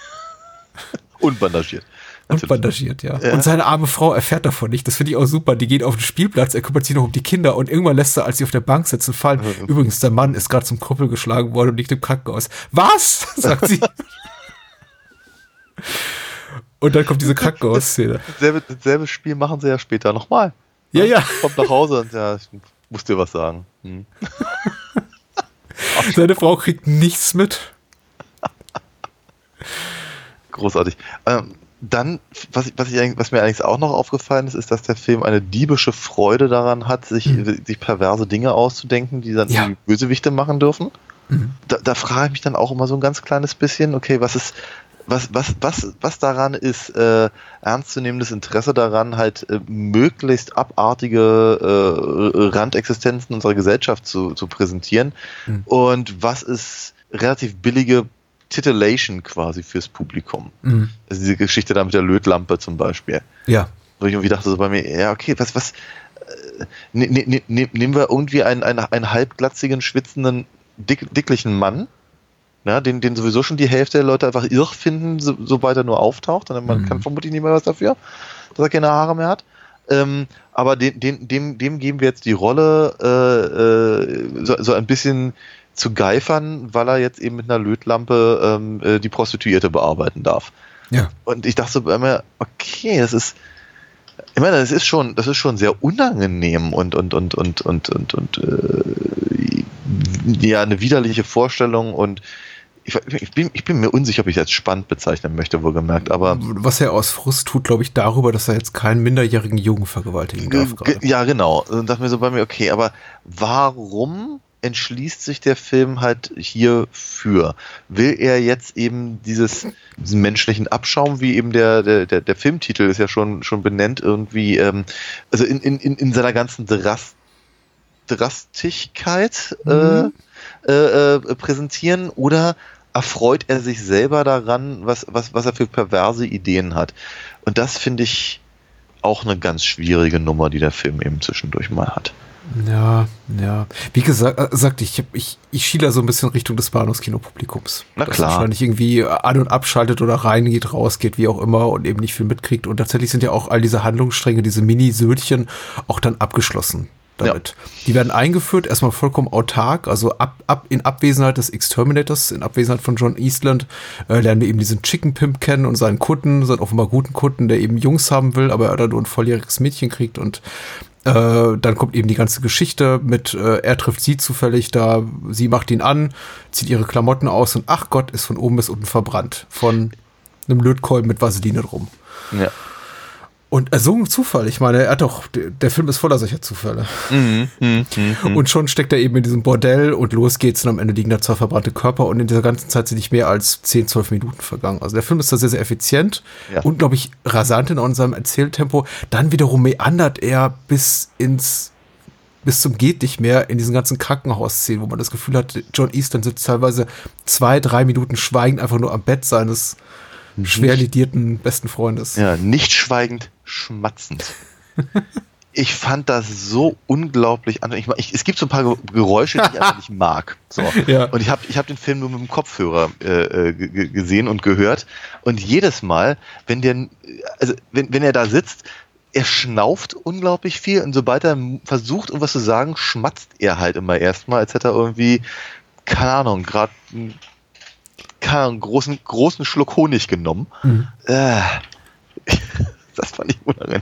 Unbandagiert. Und bandagiert, ja. ja. Und seine arme Frau erfährt davon nicht. Das finde ich auch super. Die geht auf den Spielplatz, er kümmert sich noch um die Kinder und irgendwann lässt er, als sie auf der Bank sitzen, fallen. Mhm. Übrigens, der Mann ist gerade zum Krüppel geschlagen worden und liegt im Krankenhaus. Was? sagt sie. und dann kommt diese Krankenhausszene. Dasselbe, dasselbe Spiel machen sie ja später nochmal. Ja, ja. Kommt nach Hause und ja, ich muss dir was sagen. Hm. Seine Frau kriegt nichts mit. Großartig. Ähm, dann, was, was, ich, was mir allerdings auch noch aufgefallen ist, ist, dass der Film eine diebische Freude daran hat, sich, mhm. sich perverse Dinge auszudenken, die dann ja. Bösewichte machen dürfen. Mhm. Da, da frage ich mich dann auch immer so ein ganz kleines bisschen, okay, was ist, was, was, was, was daran ist, äh, ernstzunehmendes Interesse daran, halt äh, möglichst abartige äh, Randexistenzen unserer Gesellschaft zu, zu präsentieren mhm. und was ist relativ billige Titillation quasi fürs Publikum. Mhm. Also diese Geschichte da mit der Lötlampe zum Beispiel. Ja. Wo ich irgendwie dachte so bei mir, ja, okay, was, was, äh, ne, ne, ne, ne nehmen wir irgendwie einen, einen, einen halbglatzigen, schwitzenden, dick, dicklichen Mann, ja, den, den sowieso schon die Hälfte der Leute einfach irr finden, so, sobald er nur auftaucht. Und man mhm. kann vermutlich nicht mehr was dafür, dass er keine Haare mehr hat. Ähm, aber den, den, dem, dem geben wir jetzt die Rolle äh, äh, so, so ein bisschen zu geifern, weil er jetzt eben mit einer Lötlampe ähm, äh, die Prostituierte bearbeiten darf. Ja. Und ich dachte so bei mir, okay, das ist, ich meine, das ist schon, das ist schon sehr unangenehm und und und und und und und äh, ja eine widerliche Vorstellung und ich, ich, bin, ich bin mir unsicher, ob ich das spannend bezeichnen möchte, wohlgemerkt, aber. Was er aus Frust tut, glaube ich, darüber, dass er jetzt keinen minderjährigen Jungen vergewaltigen darf. Ja, genau. Und dachte mir so bei mir, okay, aber warum entschließt sich der Film halt hierfür. Will er jetzt eben dieses, diesen menschlichen Abschaum, wie eben der, der, der, der Filmtitel ist ja schon, schon benennt, irgendwie, ähm, also in, in, in seiner ganzen Drast Drastigkeit äh, mhm. äh, äh, präsentieren oder erfreut er sich selber daran, was, was, was er für perverse Ideen hat. Und das finde ich auch eine ganz schwierige Nummer, die der Film eben zwischendurch mal hat. Ja, ja. Wie gesagt, äh, sagt ich, ich, ich schiele so ein bisschen Richtung des Bahnhofskinopublikums. Na das klar. wahrscheinlich irgendwie an- und abschaltet oder reingeht, rausgeht, wie auch immer und eben nicht viel mitkriegt. Und tatsächlich sind ja auch all diese Handlungsstränge, diese Mini-Södchen auch dann abgeschlossen damit. Ja. Die werden eingeführt, erstmal vollkommen autark, also ab, ab in Abwesenheit des Exterminators, in Abwesenheit von John Eastland, äh, lernen wir eben diesen Chicken Pimp kennen und seinen Kunden, seinen offenbar guten Kunden, der eben Jungs haben will, aber er dann nur ein volljähriges Mädchen kriegt und Äh, dann kommt eben die ganze Geschichte mit, äh, er trifft sie zufällig da, sie macht ihn an, zieht ihre Klamotten aus und ach Gott, ist von oben bis unten verbrannt. Von einem Lötkolben mit Vaseline drum. Ja. Und äh, so ein Zufall, ich meine, er hat doch, der, Film ist voller solcher Zufälle. Mhm, mhm, mhm. Und schon steckt er eben in diesem Bordell und los geht's und am Ende liegen da zwei verbrannte Körper und in dieser ganzen Zeit sind nicht mehr als 10, 12 Minuten vergangen. Also der Film ist da sehr, sehr effizient Ja. und, glaube ich, rasant in unserem Erzähltempo. Dann wiederum meandert er bis ins bis zum geht nicht mehr in diesen ganzen Krankenhausszenen, wo man das Gefühl hat, John Easton sitzt teilweise zwei, drei Minuten schweigend einfach nur am Bett seines schwer lidierten besten Freundes. Ja, nicht schweigend, schmatzend. Ich fand das so unglaublich an. Ich, ich, es gibt so ein paar Ge- Geräusche, die ich einfach nicht mag. So. Ja. Und ich habe ich hab den Film nur mit dem Kopfhörer äh, äh, ge- gesehen und gehört. Und jedes Mal, wenn der, also wenn, wenn er da sitzt, er schnauft unglaublich viel und sobald er versucht, irgendwas zu sagen, schmatzt er halt immer erstmal, als hätte er irgendwie, keine Ahnung, gerade keine Ahnung, einen großen, großen Schluck Honig genommen. Äh, das fand ich unangenehm.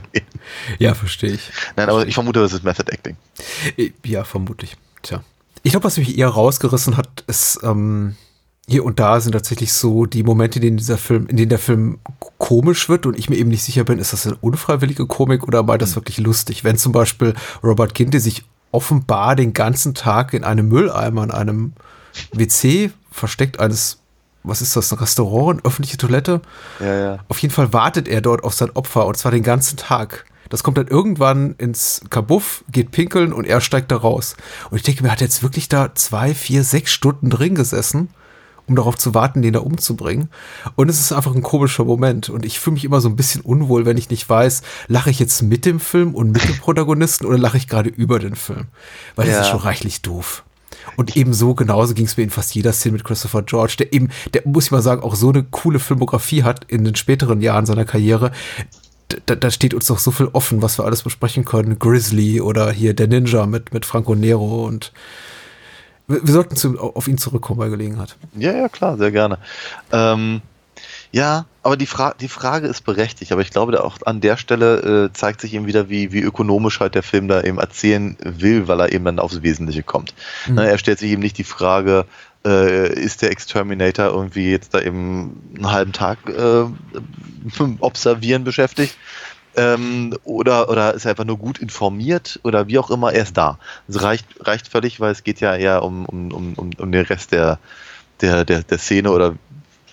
Ja, verstehe ich. Nein, aber ich vermute, das ist Method Acting. Äh, Ja, vermutlich. Tja. Ich glaube, was mich eher rausgerissen hat, ist, ähm, hier und da sind tatsächlich so die Momente, in denen dieser Film, in denen der Film komisch wird und ich mir eben nicht sicher bin, ist das eine unfreiwillige Komik oder war das wirklich lustig? Wenn zum Beispiel Robert Kinte sich offenbar den ganzen Tag in einem Mülleimer, in einem WC versteckt eines, was ist das, ein Restaurant, eine öffentliche Toilette? Ja, ja. Auf jeden Fall wartet er dort auf sein Opfer und zwar den ganzen Tag. Das kommt dann irgendwann ins Kabuff, geht pinkeln und er steigt da raus. Und ich denke mir, hat er jetzt wirklich da zwei, vier, sechs Stunden drin gesessen, um darauf zu warten, den da umzubringen. Und es ist einfach ein komischer Moment. Und ich fühle mich immer so ein bisschen unwohl, wenn ich nicht weiß, lache ich jetzt mit dem Film und mit dem Protagonisten oder lache ich gerade über den Film. Weil das Ja. ist schon reichlich doof. Und ebenso genauso ging es mir in fast jeder Szene mit Christopher George, der eben, der muss ich mal sagen, auch so eine coole Filmografie hat in den späteren Jahren seiner Karriere. Da, da steht uns doch so viel offen, was wir alles besprechen können. Grizzly oder hier der Ninja mit, mit Franco Nero und wir, wir sollten zu, auf ihn zurückkommen bei Gelegenheit. Ja, ja, klar, sehr gerne. Ähm, ja, aber die, Fra die Frage ist berechtigt, aber ich glaube, da auch an der Stelle äh, zeigt sich eben wieder, wie, wie ökonomisch halt der Film da eben erzählen will, weil er eben dann aufs Wesentliche kommt. Ne, er stellt sich eben nicht die Frage, äh, ist der Exterminator irgendwie jetzt da eben einen halben Tag äh, observieren beschäftigt? Ähm, oder, oder ist er einfach nur gut informiert oder wie auch immer, er ist da. Das reicht, reicht völlig, weil es geht ja eher um, um, um, um um den Rest der, der, der, der Szene oder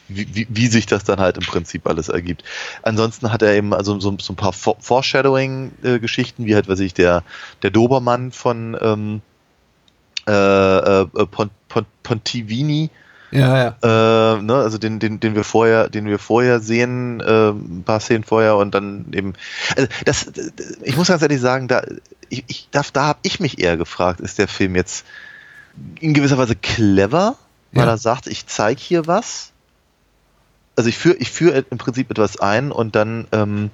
wie, wie, wie sich das dann halt im Prinzip alles ergibt. Ansonsten hat er eben also so, so ein paar For- Foreshadowing-Geschichten, wie halt, weiß ich, der, der Dobermann von ähm, äh, äh, Pont, Pont, Pontivini, Ja, ja. äh, ne, also den, den, den wir vorher, den wir vorher sehen, äh, ein paar Szenen vorher und dann eben. Also das, ich muss ganz ehrlich sagen, da, ich, ich darf, da habe ich mich eher gefragt, ist der Film jetzt in gewisser Weise clever, weil Ja. er sagt, ich zeige hier was. Also ich führe ich führe im Prinzip etwas ein und dann ähm,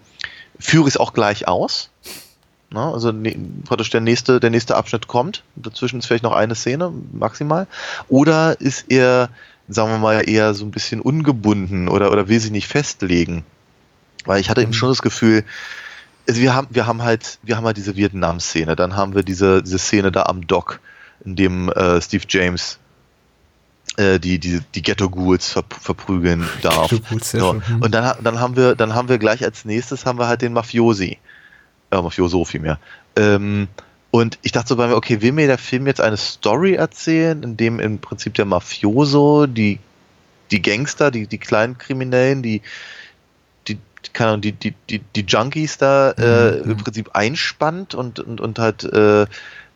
führe ich es auch gleich aus. Na, also ne, praktisch der nächste, der nächste Abschnitt kommt. Dazwischen ist vielleicht noch eine Szene maximal. Oder ist er, sagen wir mal, eher so ein bisschen ungebunden oder, oder will sich nicht festlegen? Weil ich hatte eben schon das Gefühl, also wir haben, wir haben halt, wir haben halt diese Vietnam-Szene, dann haben wir diese, diese Szene da am Dock, in dem äh, Steve James äh, die, die, die Ghetto-Ghouls ver verprügeln darf. So. schön. Hm. Und dann, dann haben wir, dann haben wir gleich als nächstes haben wir halt den Mafiosi. Äh, Mafioso vielmehr. Ähm, und ich dachte so bei mir, okay, will mir der Film jetzt eine Story erzählen, in dem im Prinzip der Mafioso, die, die Gangster, die, die kleinen Kriminellen, die, die, keine Ahnung, die, die, die, die Junkies da äh, Mhm. im Prinzip einspannt und, und, und halt äh,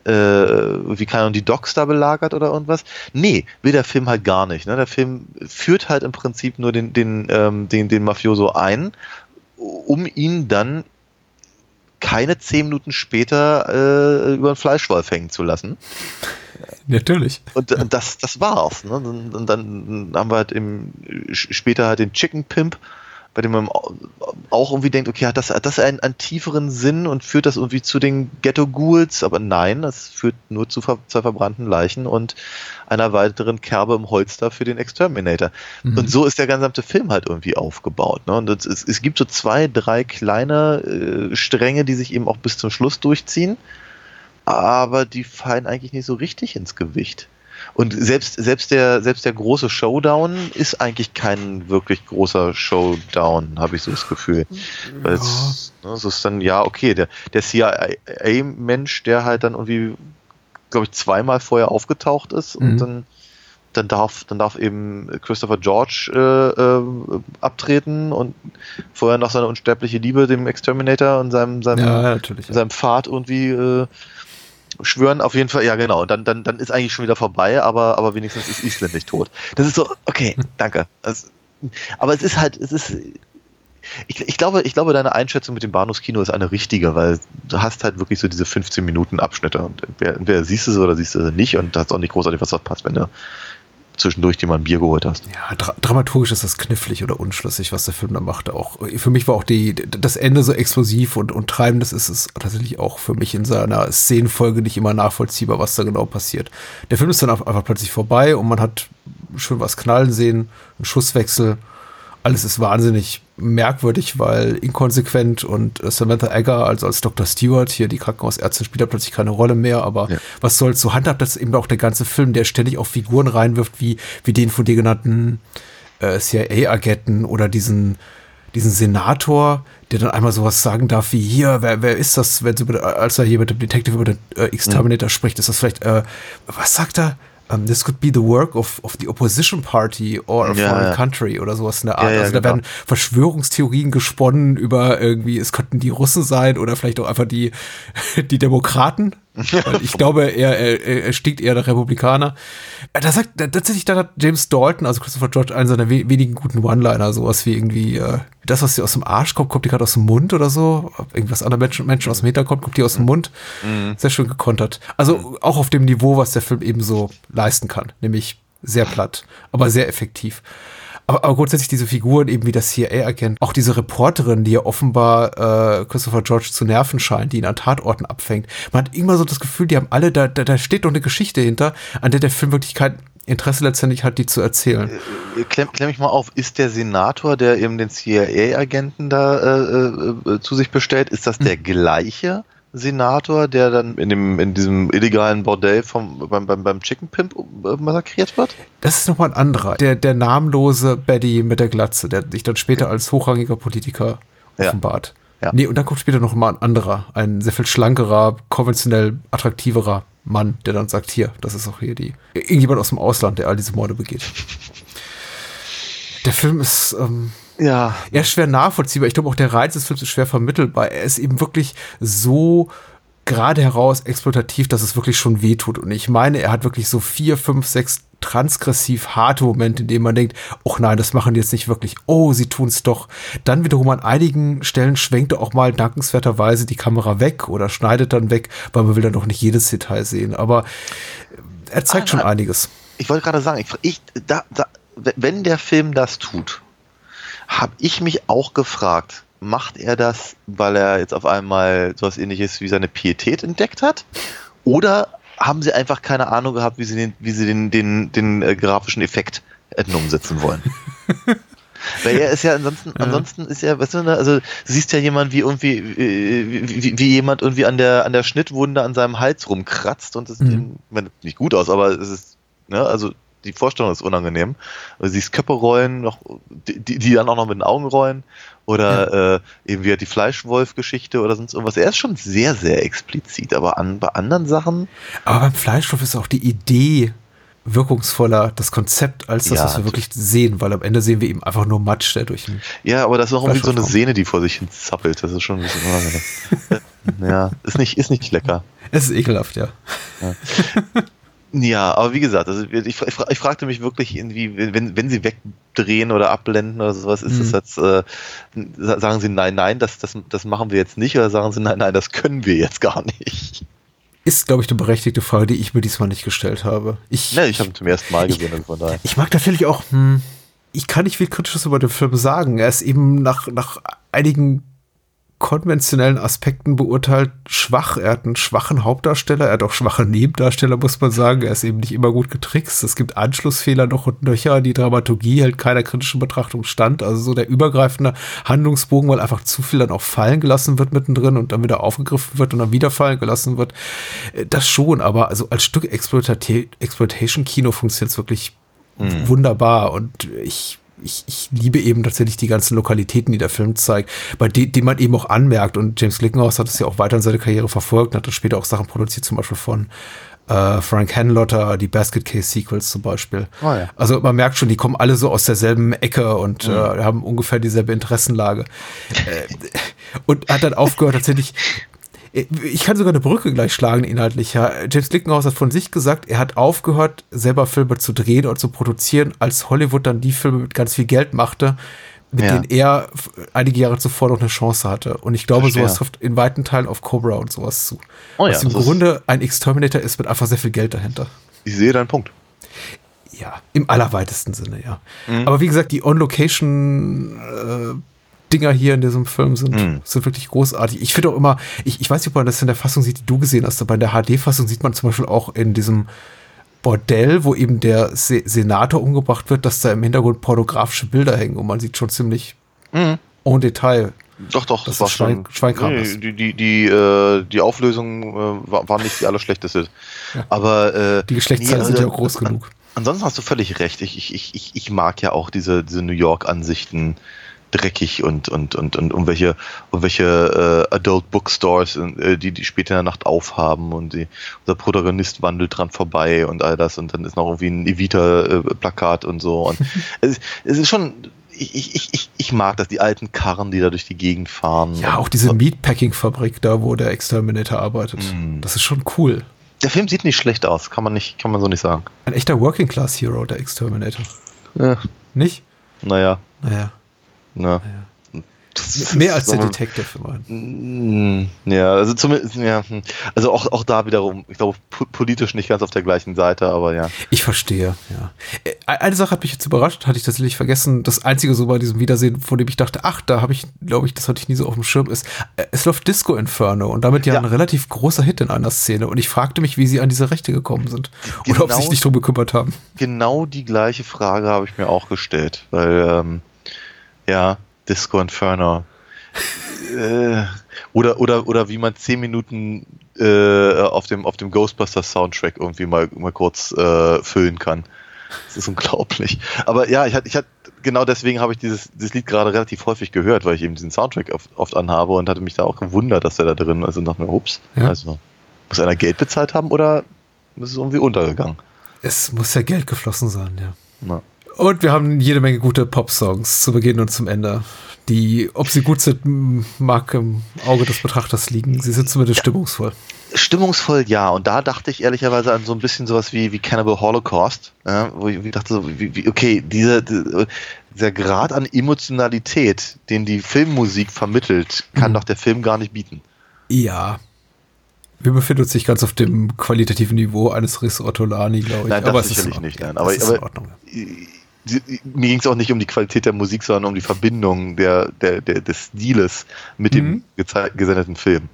äh, wie keine Ahnung, die Docks da belagert oder irgendwas. Nee, will der Film halt gar nicht. Ne? Der Film führt halt im Prinzip nur den, den, ähm, den, den Mafioso ein, um ihn dann keine zehn Minuten später äh, über einen Fleischwolf hängen zu lassen. Natürlich. Und, und das, das war's. Ne? Und, und dann haben wir halt im, später halt den Chicken Pimp, bei dem man auch irgendwie denkt, okay, hat das, hat das einen, einen tieferen Sinn und führt das irgendwie zu den Ghetto-Ghouls? Aber nein, das führt nur zu ver zwei verbrannten Leichen und einer weiteren Kerbe im Holster für den Exterminator. Mhm. Und so ist der gesamte Film halt irgendwie aufgebaut. Ne? Und es, es gibt so zwei, drei kleine äh, Stränge, die sich eben auch bis zum Schluss durchziehen, aber die fallen eigentlich nicht so richtig ins Gewicht. Und selbst, selbst, der, selbst der große Showdown ist eigentlich kein wirklich großer Showdown, habe ich so das Gefühl. Weil es, ne, es ist dann, ja, okay, der, der CIA-Mensch, der halt dann irgendwie, glaube ich, zweimal vorher aufgetaucht ist und mhm. dann dann darf, dann darf eben Christopher George äh, äh, abtreten und vorher noch seine unsterbliche Liebe dem Exterminator und seinem, seinem, ja, seinem Pfad irgendwie äh, schwören auf jeden Fall, ja genau, dann, dann, dann ist eigentlich schon wieder vorbei, aber, aber wenigstens ist Island nicht tot. Das ist so, okay, danke. Das, aber es ist halt, es ist, ich, ich, glaube, ich glaube, deine Einschätzung mit dem Bahnhofskino ist eine richtige, weil du hast halt wirklich so diese 15 Minuten Abschnitte und entweder, entweder siehst du sie oder siehst du sie nicht und da hast auch nicht großartig was verpasst, wenn du zwischendurch dir mal ein Bier geholt hast. Ja, dra dramaturgisch ist das knifflig oder unschlüssig, was der Film da macht. Auch für mich war auch die, das Ende so explosiv und, und treibend. Das ist es tatsächlich auch für mich in seiner Szenenfolge nicht immer nachvollziehbar, was da genau passiert. Der Film ist dann einfach plötzlich vorbei und man hat schön was knallen sehen, einen Schusswechsel alles ist wahnsinnig merkwürdig, weil inkonsequent und äh, Samantha Egger, also als Dr. Stewart, hier die Krankenhausärztin, spielt da plötzlich keine Rolle mehr, aber ja. was soll's, so handhabt das eben auch der ganze Film, der ständig auch Figuren reinwirft, wie, wie den von dir genannten äh, CIA-Agenten oder diesen, diesen Senator, der dann einmal sowas sagen darf wie hier, wer, wer ist das, wenn über, als er hier mit dem Detective über den äh, X-Terminator mhm. spricht, ist das vielleicht, äh, was sagt er? Um, this could be the work of, of the opposition party or a ja, foreign ja. country oder sowas in der Art. Ja, also da genau. werden Verschwörungstheorien gesponnen über irgendwie, es könnten die Russen sein oder vielleicht auch einfach die, die Demokraten. ich glaube, er, er, er stinkt eher der Republikaner. Äh, da sagt tatsächlich, da hat James Dalton, also Christopher George, einen seiner we wenigen guten One-Liner, sowas wie irgendwie, äh, das, was dir aus dem Arsch kommt, kommt dir gerade aus dem Mund oder so. Irgendwas anderer Menschen, Menschen aus dem Hintergrund kommt dir aus dem Mund. Mhm. Sehr schön gekontert. Also auch auf dem Niveau, was der Film eben so leisten kann, nämlich sehr platt, aber sehr effektiv. Aber, aber grundsätzlich diese Figuren, eben wie das CIA-Agent, auch diese Reporterin, die ja offenbar äh, Christopher George zu nerven scheint, die ihn an Tatorten abfängt. Man hat immer so das Gefühl, die haben alle, da, da, da steht doch eine Geschichte hinter, an der der Film wirklich kein Interesse letztendlich hat, die zu erzählen. Äh, klemm, klemm mich mal auf, ist der Senator, der eben den CIA-Agenten da äh, äh, zu sich bestellt, ist das der hm. gleiche? Senator, der dann in, dem, in diesem illegalen Bordell vom, beim, beim, beim Chicken Pimp äh, massakriert wird? Das ist nochmal ein anderer. Der, der namenlose Betty mit der Glatze, der sich dann später als hochrangiger Politiker offenbart. Ja. ja. Nee, und dann kommt später noch mal ein anderer, ein sehr viel schlankerer, konventionell attraktiverer Mann, der dann sagt, hier, das ist auch hier die, irgendjemand aus dem Ausland, der all diese Morde begeht. Der Film ist, ähm, ja. Er ist schwer nachvollziehbar. Ich glaube auch der Reiz des Films ist schwer vermittelbar. Er ist eben wirklich so gerade heraus exploitativ, dass es wirklich schon wehtut. Und ich meine, er hat wirklich so vier, fünf, sechs transgressiv harte Momente, in denen man denkt, oh nein, das machen die jetzt nicht wirklich. Oh, sie tun es doch. Dann wiederum an einigen Stellen schwenkt er auch mal dankenswerterweise die Kamera weg oder schneidet dann weg, weil man will dann doch nicht jedes Detail sehen. Aber er zeigt ah, schon einiges. Ich wollte gerade sagen, ich, ich, da, da, wenn der Film das tut, habe ich mich auch gefragt, macht er das, weil er jetzt auf einmal sowas ähnliches wie seine Pietät entdeckt hat? Oder haben sie einfach keine Ahnung gehabt, wie sie den, wie sie den, den, den äh, grafischen Effekt hätten umsetzen wollen? Weil er ist ja ansonsten, ja. ansonsten ist er, weißt du, ne, also du siehst ja jemand wie irgendwie, wie, wie, wie, jemand irgendwie an der, an der Schnittwunde an seinem Hals rumkratzt und es mhm. sieht nicht gut aus, aber es ist, ne, also die Vorstellung ist unangenehm. Du siehst Köpfe rollen, noch, die, die dann auch noch mit den Augen rollen. Oder ja. äh, eben wieder die Fleischwolf-Geschichte oder sonst irgendwas. Er ist schon sehr, sehr explizit, aber an, bei anderen Sachen. Aber beim Fleischwolf ist auch die Idee wirkungsvoller, das Konzept, als das, ja, was wir wirklich sehen, weil am Ende sehen wir eben einfach nur Matsch, der durch den Ja, aber das ist auch irgendwie so eine Sehne, die vor sich hin zappelt. Das ist schon ein bisschen unangenehm. ja, ist nicht, ist nicht lecker. Es ist ekelhaft, ja. ja. Ja, aber wie gesagt, also ich, ich, ich fragte mich wirklich, irgendwie, wenn, wenn sie wegdrehen oder abblenden oder sowas, ist mhm. das jetzt, äh, sagen sie nein, nein, das, das, das machen wir jetzt nicht oder sagen sie nein, nein, das können wir jetzt gar nicht? Ist, glaube ich, eine berechtigte Frage, die ich mir diesmal nicht gestellt habe. Ich, ja, ich habe zum ersten Mal gesehen, ich, von daher. Ich mag natürlich auch, hm, ich kann nicht viel Kritisches über den Film sagen. Er ist eben nach, nach einigen konventionellen Aspekten beurteilt schwach. Er hat einen schwachen Hauptdarsteller, er hat auch schwache Nebendarsteller, muss man sagen. Er ist eben nicht immer gut getrickst. Es gibt Anschlussfehler noch und nöcher. Die Dramaturgie hält keiner kritischen Betrachtung stand. Also so der übergreifende Handlungsbogen, weil einfach zu viel dann auch fallen gelassen wird mittendrin und dann wieder aufgegriffen wird und dann wieder fallen gelassen wird. Äh, das schon, aber also als Stück Exploitation-Kino funktioniert es wirklich hm. wunderbar und ich ich, ich liebe eben tatsächlich die ganzen Lokalitäten, die der Film zeigt, bei denen die man eben auch anmerkt. Und James Glickenhaus hat es ja auch weiter in seine Karriere verfolgt und hat dann später auch Sachen produziert, zum Beispiel von äh, Frank Henlotter, die Basket Case Sequels zum Beispiel. Oh ja. Also man merkt schon, die kommen alle so aus derselben Ecke und mhm. äh, haben ungefähr dieselbe Interessenlage. äh, und hat dann aufgehört, tatsächlich ich kann sogar eine Brücke gleich schlagen, inhaltlich. Ja. James Glickenhaus hat von sich gesagt, er hat aufgehört, selber Filme zu drehen und zu produzieren, als Hollywood dann die Filme mit ganz viel Geld machte, mit ja. denen er einige Jahre zuvor noch eine Chance hatte. Und ich glaube, Verstehe. sowas trifft in weiten Teilen auf Cobra und sowas zu. Oh ja, Was im Grunde ein Exterminator ist mit einfach sehr viel Geld dahinter. Ich sehe deinen Punkt. Ja, im allerweitesten Sinne, ja. Mhm. Aber wie gesagt, die On-Location äh, Dinger hier in diesem Film sind, mm. sind wirklich großartig. Ich finde auch immer, ich, ich weiß nicht, ob man das in der Fassung sieht, die du gesehen hast, aber in der HD-Fassung sieht man zum Beispiel auch in diesem Bordell, wo eben der Se Senator umgebracht wird, dass da im Hintergrund pornografische Bilder hängen und man sieht schon ziemlich mm. en Detail. Doch, doch, das, war Schwein, schon. Nee, die, die, die, äh, die Auflösung äh, war, war, nicht die allerschlechteste. Ja. Aber äh, die Geschlechtszahlen nee, sind ja auch groß genug. Ansonsten hast du völlig recht. Ich, ich, ich, ich mag ja auch diese, diese New York-Ansichten dreckig und und und und irgendwelche irgendwelche äh, Adult Bookstores, äh, die die später in der Nacht aufhaben und die, unser Protagonist wandelt dran vorbei und all das und dann ist noch irgendwie ein Evita-Plakat und so und es, es ist schon ich, ich, ich, ich mag das, die alten Karren, die da durch die Gegend fahren. Ja, auch diese Meatpacking-Fabrik da, wo der Exterminator arbeitet. Mm. Das ist schon cool. Der Film sieht nicht schlecht aus, kann man nicht, kann man so nicht sagen. Ein echter Working-Class-Hero, der Exterminator. Ja. Nicht? Naja. Naja. Na. Ja. Mehr als der Detective immerhin. Mm, ja, also zumindest, ja, hm. also auch, auch da wiederum, ich glaube, politisch nicht ganz auf der gleichen Seite, aber ja. Ich verstehe, ja. Eine Sache hat mich jetzt überrascht, hatte ich tatsächlich vergessen. Das einzige so bei diesem Wiedersehen, von dem ich dachte, ach, da habe ich, glaube ich, das hatte ich nie so auf dem Schirm, ist, äh, es läuft Disco Inferno und damit ja, ja, ein relativ großer Hit in einer Szene. Und ich fragte mich, wie sie an diese Rechte gekommen sind. Genau, oder ob sie sich nicht drum gekümmert haben. Genau die gleiche Frage habe ich mir auch gestellt, weil, ähm, ja, Disco Inferno. äh, oder, oder, oder wie man zehn Minuten äh, auf, dem, auf dem Ghostbusters Soundtrack irgendwie mal, mal kurz äh, füllen kann. Das ist unglaublich. Aber ja, ich hatte, ich hatte, genau deswegen habe ich dieses, dieses Lied gerade relativ häufig gehört, weil ich eben diesen Soundtrack oft, oft anhabe und hatte mich da auch gewundert, dass er da drin ist und dachte mir, ups, ja. also muss einer Geld bezahlt haben oder ist es irgendwie untergegangen? Es muss ja Geld geflossen sein, ja. Na. Und wir haben jede Menge gute Pop-Songs zu Beginn und zum Ende. Die, ob sie gut sind, mag im Auge des Betrachters liegen. Sie sind zumindest ja. stimmungsvoll. Stimmungsvoll, ja. Und da dachte ich ehrlicherweise an so ein bisschen sowas wie, wie Cannibal Holocaust, ja, wo ich dachte, so, wie, wie, okay, diese, dieser Grad an Emotionalität, den die Filmmusik vermittelt, kann mhm. doch der Film gar nicht bieten. Ja, wir befinden uns nicht ganz auf dem qualitativen Niveau eines Riss Ortolani, glaube ich. Nein, das aber sicherlich nicht. Nein. Aber, aber, aber mir ging es auch nicht um die Qualität der Musik, sondern um die Verbindung der, der, der des Stiles mit mhm. dem gesendeten Film.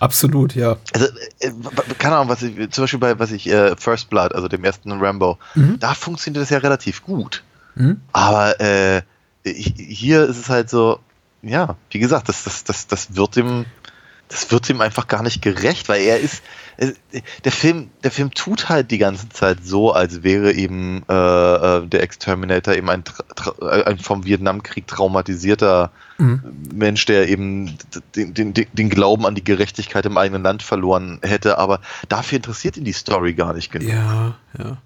Absolut, ja. Also, äh, keine Ahnung, was ich, zum Beispiel bei was ich, äh, First Blood, also dem ersten Rambo, mhm. da funktioniert das ja relativ gut. Mhm. Aber äh, hier ist es halt so, ja, wie gesagt, das, das, das, das wird dem, das wird ihm einfach gar nicht gerecht, weil er ist, äh, der Film, der Film tut halt die ganze Zeit so, als wäre eben äh, äh der Exterminator eben ein, äh, ein vom Vietnamkrieg traumatisierter mhm. Mensch, der eben den, den, den Glauben an die Gerechtigkeit im eigenen Land verloren hätte, aber dafür interessiert ihn die Story gar nicht genug. Ja, ja.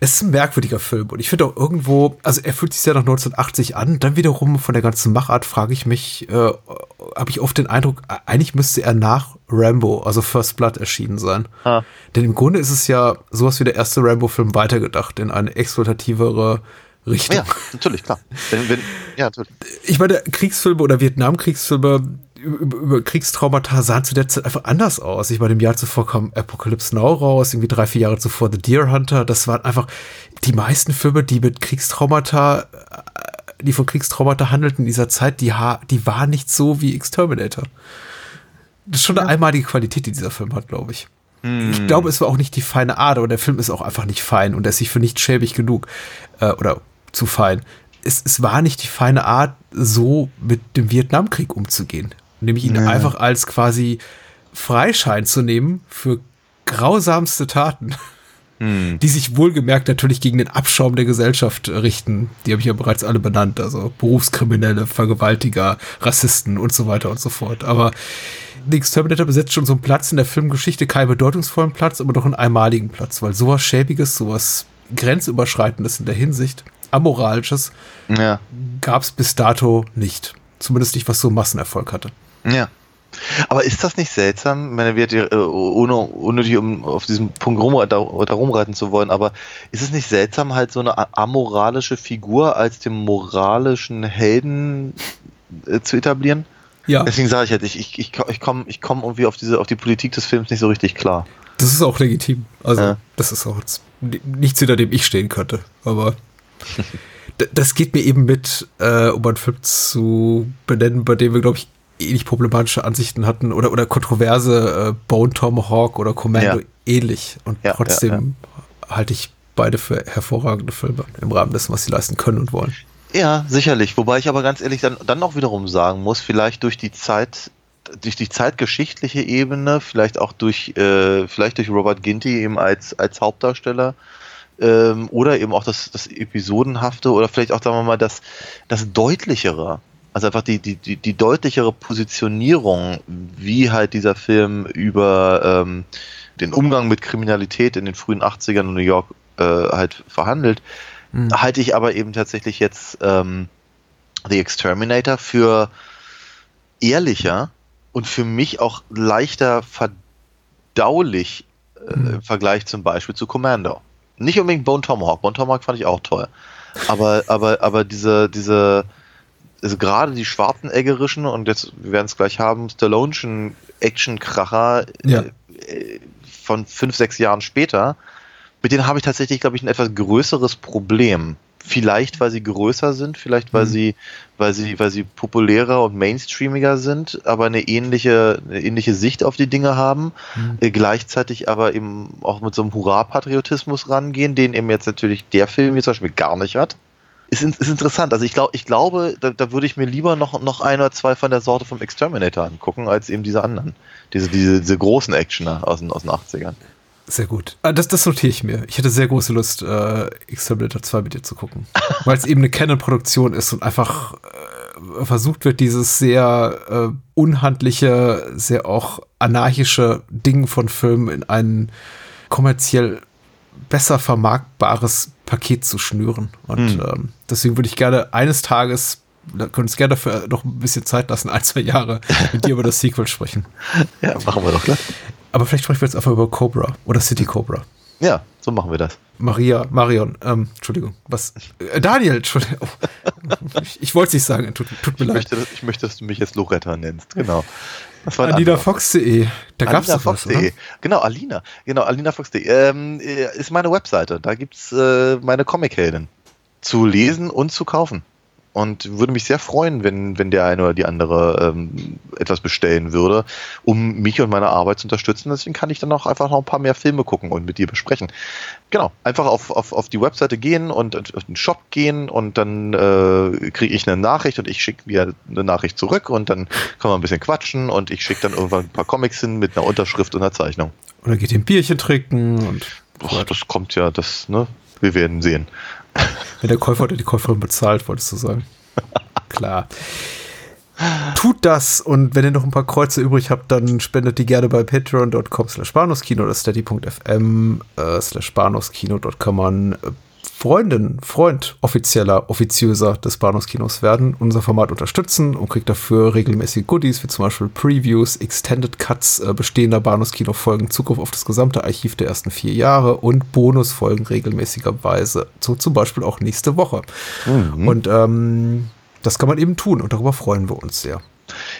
Es ist ein merkwürdiger Film und ich finde auch irgendwo, also er fühlt sich ja nach 1980 an, dann wiederum von der ganzen Machart frage ich mich, äh, habe ich oft den Eindruck, eigentlich müsste er nach Rambo, also First Blood erschienen sein. Ah. Denn im Grunde ist es ja sowas wie der erste Rambo-Film weitergedacht in eine exploitativere Richtung. Ja, natürlich, klar. Wenn, wenn, ja, natürlich. Ich meine, Kriegsfilme oder Vietnamkriegsfilme über, über Kriegstraumata sahen zu der Zeit einfach anders aus. Ich meine, im Jahr zuvor kam Apocalypse Now raus, irgendwie drei, vier Jahre zuvor The Deer Hunter. Das waren einfach die meisten Filme, die mit Kriegstraumata die von Kriegstraumata handelten in dieser Zeit, die, die war nicht so wie Exterminator. Das ist schon eine einmalige Qualität, die dieser Film hat, glaube ich. Ich Hm. glaube, es war auch nicht die feine Art, aber der Film ist auch einfach nicht fein und er ist sich für nicht schäbig genug äh, oder zu fein. Es, es war nicht die feine Art, so mit dem Vietnamkrieg umzugehen. Nämlich ihn Ja. einfach als quasi Freischein zu nehmen für grausamste Taten, Hm. die sich wohlgemerkt natürlich gegen den Abschaum der Gesellschaft richten. Die habe ich ja bereits alle benannt. Also Berufskriminelle, Vergewaltiger, Rassisten und so weiter und so fort. Aber The Exterminator besetzt schon so einen Platz in der Filmgeschichte, keinen bedeutungsvollen Platz, aber doch einen einmaligen Platz, weil sowas Schäbiges, sowas Grenzüberschreitendes in der Hinsicht, Amoralisches, Ja. gab es bis dato nicht. Zumindest nicht, was so Massenerfolg hatte. Ja. Aber ist das nicht seltsam? Ich meine, wir, äh, ohne unnötig, um auf diesen Punkt rum, da, da rumreiten zu wollen, aber ist es nicht seltsam, halt so eine amoralische Figur als den moralischen Helden äh, zu etablieren? Ja, Deswegen sage ich halt, ich, ich, ich, ich komme ich komm irgendwie auf diese, auf die Politik des Films nicht so richtig klar. das ist auch legitim. Also, Ja. das ist auch nichts, hinter dem ich stehen könnte. Aber das geht mir eben mit, äh, um einen Film zu benennen, bei dem wir, glaube ich, ähnlich problematische Ansichten hatten oder, oder kontroverse äh, Bone Tomahawk oder Commando Ja. ähnlich. Und Ja, trotzdem halte ich beide für hervorragende Filme im Rahmen dessen, was sie leisten können und wollen. Ja, sicherlich. Wobei ich aber ganz ehrlich dann, dann auch wiederum sagen muss, vielleicht durch die Zeit, durch die zeitgeschichtliche Ebene, vielleicht auch durch, äh, vielleicht durch Robert Ginty eben als, als Hauptdarsteller, ähm, oder eben auch das, das Episodenhafte oder vielleicht auch, sagen wir mal, das, das Deutlichere. Also einfach die, die, die, die deutlichere Positionierung, wie halt dieser Film über ähm, den Umgang mit Kriminalität in den frühen 80ern in New York äh, halt verhandelt, halte ich aber eben tatsächlich jetzt ähm, The Exterminator für ehrlicher und für mich auch leichter verdaulich äh, im Vergleich zum Beispiel zu Commando. Nicht unbedingt Bone Tomahawk. Bone Tomahawk fand ich auch toll. Aber, aber, aber diese, diese, also gerade die schwarzeneggerischen und jetzt, wir werden es gleich haben, Stallone'schen Actionkracher Ja. äh, von fünf, sechs Jahren später, mit denen habe ich tatsächlich, glaube ich, ein etwas größeres Problem. Vielleicht, weil sie größer sind, vielleicht, weil Mhm. sie, weil sie, weil sie populärer und mainstreamiger sind, aber eine ähnliche, eine ähnliche Sicht auf die Dinge haben, Mhm. äh, gleichzeitig aber eben auch mit so einem Hurra-Patriotismus rangehen, den eben jetzt natürlich der Film hier zum Beispiel gar nicht hat. Ist, ist interessant. Also ich glaube, ich glaube, da, da würde ich mir lieber noch, noch ein oder zwei von der Sorte vom Exterminator angucken, als eben diese anderen. Diese, diese, diese großen Actioner aus den, aus den 80ern. Sehr gut. Ah, Das, das notiere ich mir. Ich hätte sehr große Lust, äh, Exterminator 2 mit dir zu gucken. Weil es eben eine Canon-Produktion ist und einfach äh, versucht wird, dieses sehr äh, unhandliche, sehr auch anarchische Ding von Filmen in ein kommerziell besser vermarktbares Paket zu schnüren. Und ähm, deswegen würde ich gerne eines Tages, da können uns gerne dafür noch ein bisschen Zeit lassen, ein, zwei Jahre, mit dir über das Sequel sprechen. Ja, machen wir doch klar. Aber vielleicht sprechen wir jetzt einfach über Cobra oder City Cobra. Ja, so machen wir das. Maria, Marion, ähm, Entschuldigung, was? Äh, Daniel, Entschuldigung. Oh, ich ich wollte es nicht sagen, tut, tut mir Ich leid. möchte, ich möchte, dass du mich jetzt Loretta nennst. Genau. Das war. AlinaFox.de, da gab's doch was, oder? AlinaFox.de. Genau, Alina. Genau, AlinaFox.de. Ähm, äh, ist meine Webseite. Da gibt's äh, meine Comic-Helden zu lesen und zu kaufen. Und würde mich sehr freuen, wenn, wenn der eine oder die andere ähm, etwas bestellen würde, um mich und meine Arbeit zu unterstützen. Deswegen kann ich dann auch einfach noch ein paar mehr Filme gucken und mit dir besprechen. Genau, einfach auf, auf, auf die Webseite gehen und auf den Shop gehen und dann äh, kriege ich eine Nachricht und ich schicke mir eine Nachricht zurück und dann kann man ein bisschen quatschen und ich schicke dann irgendwann ein paar Comics hin mit einer Unterschrift und einer Zeichnung. Oder geht ihr ein Bierchen trinken und Boah, das kommt ja, das, ne? Wir werden sehen. Wenn der Käufer oder die Käuferin bezahlt, wolltest du sagen. Klar. Tut das und wenn ihr noch ein paar Kreuze übrig habt, dann spendet die gerne bei patreon.com slash bahnhofskino oder steady.fm äh, slash bahnhofskino. Dort kann man äh, Freundin, Freund offizieller, offiziöser des Bahnhofskinos werden, unser Format unterstützen und kriegt dafür regelmäßige Goodies, wie zum Beispiel Previews, Extended Cuts äh, bestehender Bahnhofskino-Folgen, Zugriff auf das gesamte Archiv der ersten vier Jahre und Bonusfolgen regelmäßigerweise, so zum Beispiel auch nächste Woche. Und ähm, das kann man eben tun und darüber freuen wir uns sehr.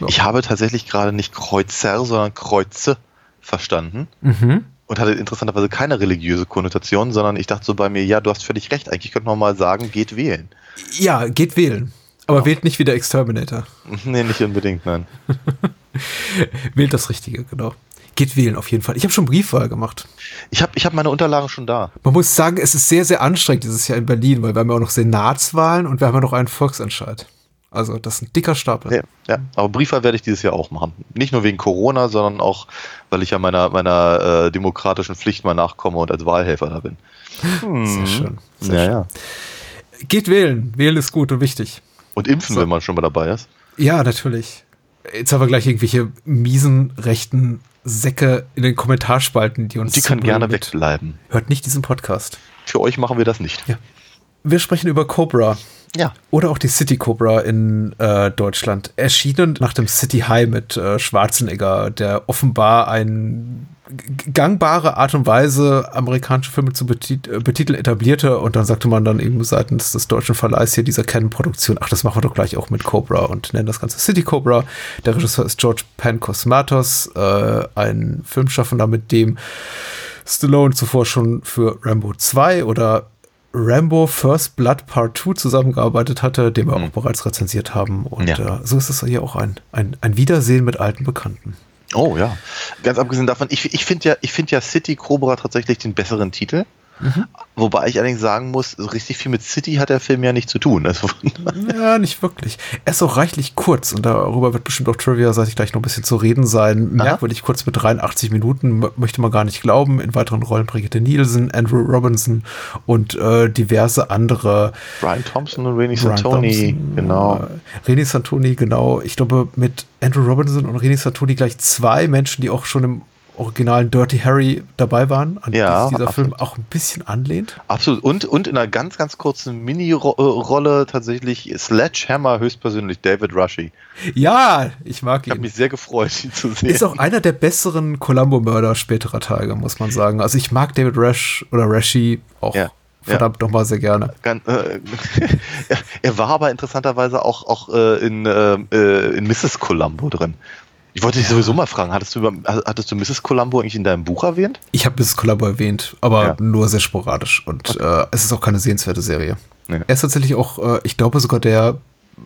Ja. Ich habe tatsächlich gerade nicht Kreuzer, sondern Kreuze verstanden. Mhm. Und hatte interessanterweise keine religiöse Konnotation, sondern ich dachte so bei mir, ja, du hast völlig recht, eigentlich könnte man mal sagen, geht wählen. Ja, geht wählen. Aber wählt nicht wie der Exterminator. Nee, nicht unbedingt, nein. wählt das Richtige, genau. Geht wählen auf jeden Fall. Ich habe schon Briefwahl gemacht. Ich habe ich hab meine Unterlagen schon da. Man muss sagen, es ist sehr, sehr anstrengend dieses Jahr in Berlin, weil wir haben ja auch noch Senatswahlen und wir haben ja noch einen Volksentscheid. Also das ist ein dicker Stapel. Ja, ja. aber Briefwahl werde ich dieses Jahr auch machen. Nicht nur wegen Corona, sondern auch, weil ich ja meiner, meiner äh, demokratischen Pflicht mal nachkomme und als Wahlhelfer da bin. Hm. Sehr schön. Sehr ja, schön. ja. Geht wählen. Wählen ist gut und wichtig. Und impfen, So. wenn man schon mal dabei ist. Ja, natürlich. Jetzt haben wir gleich irgendwelche miesen rechten Säcke in den Kommentarspalten, die uns Die können gerne mit, wegbleiben. Hört nicht diesen Podcast. Für euch machen wir das nicht. Ja. Wir sprechen über Cobra. Ja. Oder auch die City Cobra in äh, Deutschland. Erschienen nach dem City High mit äh, Schwarzenegger, der offenbar ein g- gangbare Art und Weise, amerikanische Filme zu betit äh, betiteln, etablierte. Und dann sagte man dann eben seitens des deutschen Verleihs hier dieser Canon-Produktion, ach, das machen wir doch gleich auch mit Cobra und nennen das Ganze City Cobra. Der Regisseur ist George Pankosmatos, äh, ein Filmschaffender, mit dem Stallone zuvor schon für Rambo 2 oder Rambo First Blood Part 2 zusammengearbeitet hatte, den wir auch bereits rezensiert haben. Und Ja. äh, so ist es hier auch ein, ein, ein Wiedersehen mit alten Bekannten. Oh ja. Ganz abgesehen davon, ich, ich finde ja, ich finde ja City Cobra tatsächlich den besseren Titel. Wobei ich allerdings sagen muss, so richtig viel mit City hat der Film ja nicht zu tun. Also, Ja, nicht wirklich. Er ist auch reichlich kurz und darüber wird bestimmt auch Trivia, seit ich gleich noch ein bisschen zu reden sein. Merkwürdig kurz mit 83 Minuten, möchte man gar nicht glauben. In weiteren Rollen Brigitte Nielsen, Andrew Robinson und äh, diverse andere. Brian Thompson und Brian Santoni, genau. Äh, René Santoni, genau. Ich glaube, mit Andrew Robinson und René Santoni gleich zwei Menschen, die auch schon im originalen Dirty Harry dabei waren, an Ja, die dieser Film absolut. auch ein bisschen anlehnt. Absolut. Und, und in einer ganz, ganz kurzen Mini-Rolle tatsächlich Sledgehammer höchstpersönlich David Rushy. Ja, ich mag Ich habe ihn. mich sehr gefreut, ihn zu sehen. Ist auch einer der besseren Columbo-Mörder späterer Tage, muss man sagen. Also ich mag David Rash oder Rashi auch Ja, verdammt nochmal sehr gerne. Äh, er, war aber interessanterweise auch, auch äh, in, äh, in Mrs. Columbo drin. Ich wollte dich sowieso mal fragen, hattest du, über, hattest du Mrs. Columbo eigentlich in deinem Buch erwähnt? Ich habe Mrs. Columbo erwähnt, aber Ja. nur sehr sporadisch. Und äh, es ist auch keine sehenswerte Serie. Nee. Er ist tatsächlich auch, äh, ich glaube sogar der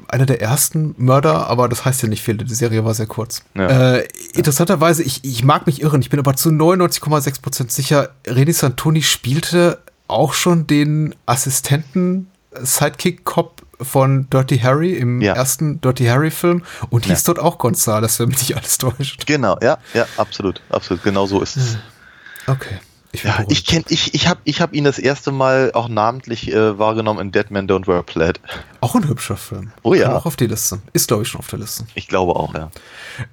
einer der ersten Mörder, aber das heißt ja nicht viel. Die Serie war sehr kurz. Ja. Äh, interessanterweise, ich, ich mag mich irren, ich bin aber zu 99,6% sicher, René Santoni spielte auch schon den Assistenten Sidekick-Cop von Dirty Harry im Ja. ersten Dirty Harry-Film und hieß dort auch Gonzales, wenn mich nicht alles täuscht. Genau, ja, ja, absolut, absolut, genau so ist es. Okay. Ich Ja, beruhigt. ich kenn, ich, ich habe ich hab ihn das erste Mal auch namentlich äh, wahrgenommen in Dead Man Don't Wear Plaid. Auch ein hübscher Film. Oh ja. Kann auch auf die Liste. Ist, glaube ich, schon auf der Liste. Ich glaube auch, ja.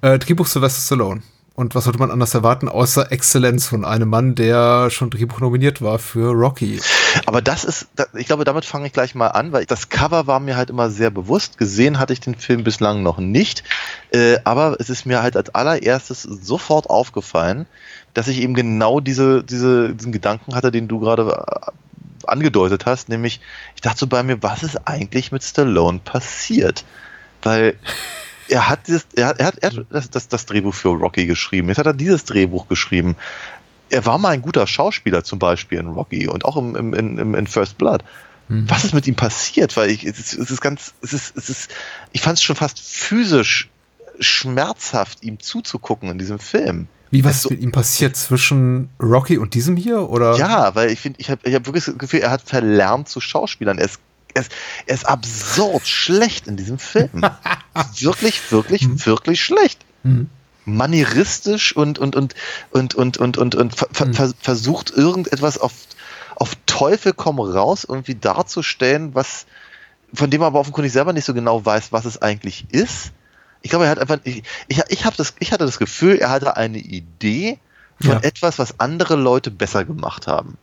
Äh, Drehbuch Sylvester Stallone. Und was sollte man anders erwarten, außer Exzellenz von einem Mann, der schon Drehbuch nominiert war für Rocky. Aber das ist, ich glaube, damit fange ich gleich mal an, weil das Cover war mir halt immer sehr bewusst. Gesehen hatte ich den Film bislang noch nicht. Äh, aber es ist mir halt als allererstes sofort aufgefallen, dass ich eben genau diese, diese, diesen Gedanken hatte, den du gerade äh, angedeutet hast, nämlich ich dachte so bei mir, was ist eigentlich mit Stallone passiert? Weil er hat, dieses, er hat, er hat, er hat das, das, das Drehbuch für Rocky geschrieben. Jetzt hat er dieses Drehbuch geschrieben. Er war mal ein guter Schauspieler, zum Beispiel in Rocky und auch im, im, im, in First Blood. Was ist mit ihm passiert? Weil ich, es, ist, es ist ganz, es ist, es ist, ich fand es schon fast physisch schmerzhaft, ihm zuzugucken in diesem Film. Wie was Also- ist mit ihm passiert zwischen Rocky und diesem hier? Oder? Ja, weil ich finde, ich habe ich hab wirklich das Gefühl, er hat verlernt zu Schauspielern. Er ist, er ist, er ist absurd schlecht in diesem Film. wirklich, wirklich, wirklich schlecht. Mhm. Manieristisch und, und, und, und, und, und, und, und ver, ver, ver, versucht irgendetwas auf, auf Teufel komm raus irgendwie darzustellen, was, von dem er aber offenkundig selber nicht so genau weiß, was es eigentlich ist. Ich glaube, er hat einfach, ich, ich, ich, hab das, ich hatte das Gefühl, er hatte eine Idee von Ja. etwas, was andere Leute besser gemacht haben.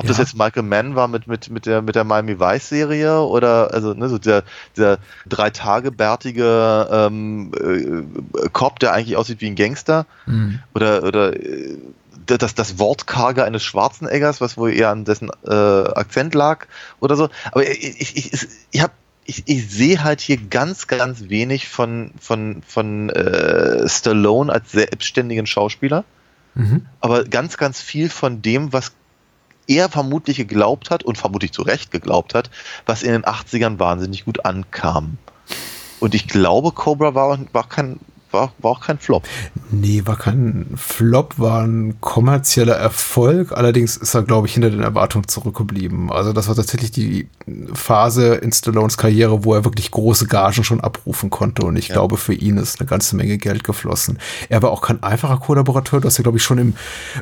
Ob das Ja. jetzt Michael Mann war mit, mit, mit der, mit der Miami Vice Serie oder, also, ne, so der, der drei Tage bärtige, ähm, äh, Cop, der eigentlich aussieht wie ein Gangster Mhm. oder, oder, äh, das, das Wortkarge eines Schwarzeneggers, was wohl eher an dessen äh, Akzent lag oder so. Aber ich, ich, ich, ich, ich habe ich, ich sehe halt hier ganz, ganz wenig von, von, von äh, Stallone als selbstständigen Schauspieler. aber ganz, ganz viel von dem, was er vermutlich geglaubt hat und vermutlich zu Recht geglaubt hat, was in den 80ern wahnsinnig gut ankam. Und ich glaube, Cobra war, war kein, war, war auch kein Flop. Nee, war kein Flop, war ein kommerzieller Erfolg. Allerdings ist er, glaube ich, hinter den Erwartungen zurückgeblieben. Also das war tatsächlich die Phase in Stallones Karriere, wo er wirklich große Gagen schon abrufen konnte. Und ich Ja. glaube, für ihn ist eine ganze Menge Geld geflossen. Er war auch kein einfacher Kollaborateur. Du hast ja, glaube ich, schon im,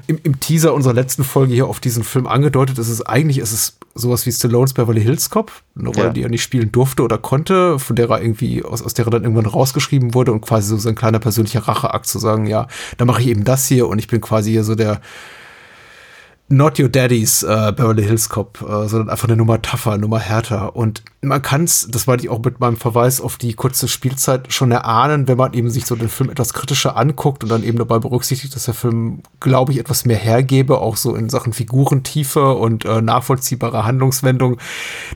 im, im Teaser unserer letzten Folge hier auf diesen Film angedeutet. Es ist eigentlich, ist es sowas wie Stallones Beverly Hills Cop, eine Rolle, Ja. die er nicht spielen durfte oder konnte, von der er irgendwie, aus, aus der er dann irgendwann rausgeschrieben wurde und quasi so sein kleiner persönlicher Racheakt zu sagen, ja, da mache ich eben das hier und ich bin quasi hier so der Not Your Daddy's äh, Beverly Hills Cop, äh, sondern einfach eine Nummer tougher, Nummer härter. Und man kann es, das wollte ich auch mit meinem Verweis auf die kurze Spielzeit schon erahnen, wenn man eben sich so den Film etwas kritischer anguckt und dann eben dabei berücksichtigt, dass der Film, glaube ich, etwas mehr hergebe, auch so in Sachen Figurentiefe und äh, nachvollziehbare Handlungswendung.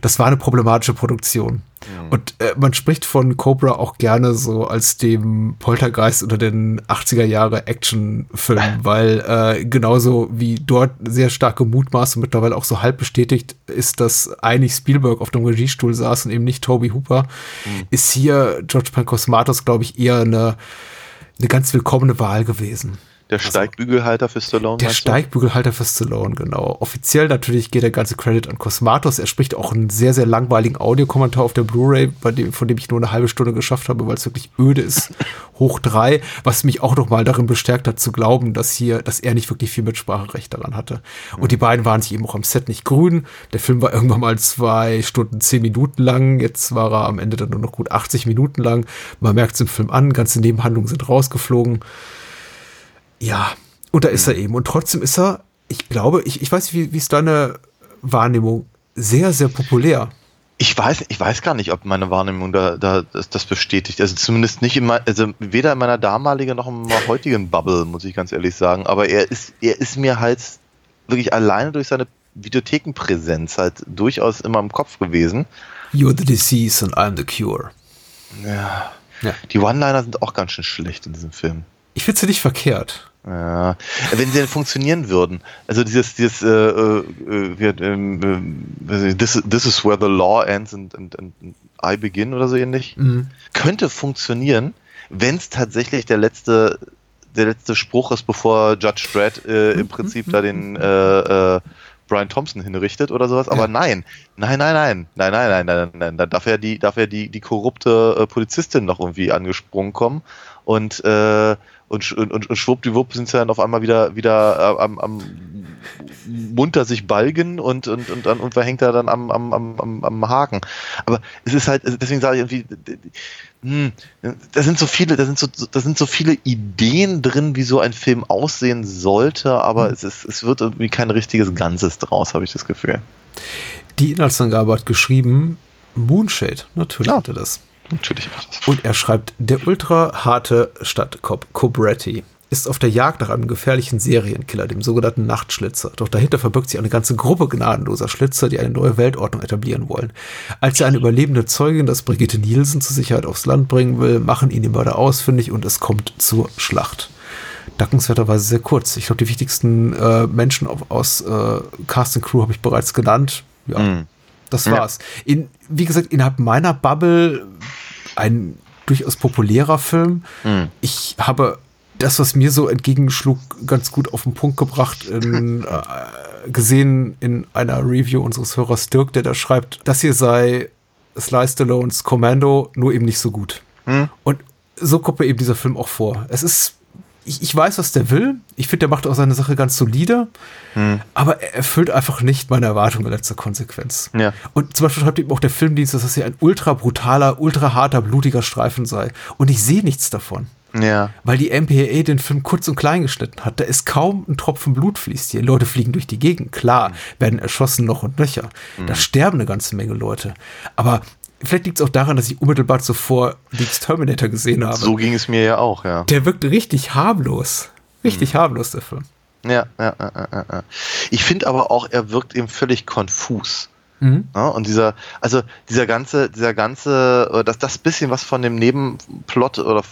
Das war eine problematische Produktion. Und äh, man spricht von Cobra auch gerne so als dem Poltergeist unter den 80er Jahre Actionfilm, weil äh, genauso wie dort sehr starke Mutmaße mittlerweile auch so halb bestätigt ist, dass eigentlich Spielberg auf dem Regiestuhl saß und eben nicht Toby Hooper, ist hier George Pankosmatos, glaube ich, eher eine, eine ganz willkommene Wahl gewesen. Der Steigbügelhalter für Stallone. Der? Steigbügelhalter für Stallone, genau. Offiziell natürlich geht der ganze Credit an Cosmatos. Er spricht auch einen sehr, sehr langweiligen Audiokommentar auf der Blu-ray, von dem ich nur eine halbe Stunde geschafft habe, weil es wirklich öde ist. Hoch drei, was mich auch noch mal darin bestärkt hat, zu glauben, dass hier, dass er nicht wirklich viel Mitspracherecht daran hatte. Und die beiden waren sich eben auch am Set nicht grün. Der Film war irgendwann mal zwei Stunden, zehn Minuten lang. Jetzt war er am Ende dann nur noch gut 80 Minuten lang. Man merkt es im Film an, ganze Nebenhandlungen sind rausgeflogen. Ja, und da ist er eben. Und trotzdem ist er, ich glaube, ich, ich weiß nicht, wie, wie ist deine Wahrnehmung? Sehr, sehr populär. Ich weiß, ich weiß gar nicht, ob meine Wahrnehmung da, da das, das bestätigt. Also zumindest nicht in mein, also weder in meiner damaligen noch in meiner heutigen Bubble, muss ich ganz ehrlich sagen. Aber er ist, er ist mir halt wirklich alleine durch seine Videothekenpräsenz halt durchaus immer im Kopf gewesen. You're the disease and I'm the cure. Ja. Ja. Die One-Liner sind auch ganz schön schlecht in diesem Film. Ich finde sie nicht verkehrt. Ja, wenn sie denn funktionieren würden. Also dieses, dieses, äh, äh, wie, ähm, äh, this, this is where the law ends and, and, and I begin oder so ähnlich. Mhm. Könnte funktionieren, wenn es tatsächlich der letzte, der letzte Spruch ist, bevor Judge Dredd äh, im Prinzip da den äh, äh, Brian Thompson hinrichtet oder sowas. Aber Ja. nein, nein, nein, nein, nein, nein, nein, nein, nein, da darf ja die, darf ja die, die korrupte äh, Polizistin noch irgendwie angesprungen kommen und äh, und, und, und schwuppdiwupp sind sie dann auf einmal wieder wieder äh, am, am munter sich balgen und und und dann und verhängt er dann am, am, am, am, Haken. Aber es ist halt, deswegen sage ich irgendwie, hm, da sind so viele, da sind so, da sind so viele Ideen drin, wie so ein Film aussehen sollte, aber es ist, es wird irgendwie kein richtiges Ganzes draus, habe ich das Gefühl. Die Inhaltsangabe hat geschrieben, Moonshade, natürlich Ja. hat er das. Natürlich. Und er schreibt, der ultra harte Stadtcop Cobretti ist auf der Jagd nach einem gefährlichen Serienkiller, dem sogenannten Nachtschlitzer. Doch dahinter verbirgt sich eine ganze Gruppe gnadenloser Schlitzer, die eine neue Weltordnung etablieren wollen. Als er eine überlebende Zeugin, das Brigitte Nielsen, zur Sicherheit aufs Land bringen will, machen ihn die Mörder ausfindig und es kommt zur Schlacht. Dankenswerterweise sehr kurz. Ich glaube, die wichtigsten äh, Menschen auf, aus äh, Cast and Crew habe ich bereits genannt. Ja, Mhm. das war's. In, wie gesagt, innerhalb meiner Bubble ein durchaus populärer Film. Mhm. Ich habe das, was mir so entgegenschlug, ganz gut auf den Punkt gebracht, in, äh, gesehen in einer Review unseres Hörers Dirk, der da schreibt, das hier sei Sly Stallones Commando, nur eben nicht so gut. Mhm. Und so kommt mir eben dieser Film auch vor. Es ist, ich, ich weiß, was der will. Ich finde, der macht auch seine Sache ganz solide. Aber er erfüllt einfach nicht meine Erwartungen in letzter Konsequenz. Ja. Und zum Beispiel schreibt eben auch der Filmdienst, dass das hier ein ultra brutaler, ultra harter, blutiger Streifen sei. Und ich sehe nichts davon. Ja. Weil die MPAA den Film kurz und klein geschnitten hat. Da ist kaum ein Tropfen Blut fließt hier. Leute fliegen durch die Gegend. Klar, werden erschossen noch und nöcher. Da sterben eine ganze Menge Leute. Aber vielleicht liegt es auch daran, dass ich unmittelbar zuvor The Exterminator gesehen habe. So ging es mir ja auch, ja. Der wirkt richtig harmlos. Richtig harmlos, der Film. Ja, ja, ja, ja, ja. Ich finde aber auch, er wirkt eben völlig konfus. Mhm. Ja, und dieser, also dieser ganze, dieser ganze, äh, das, das bisschen, was von dem Nebenplot oder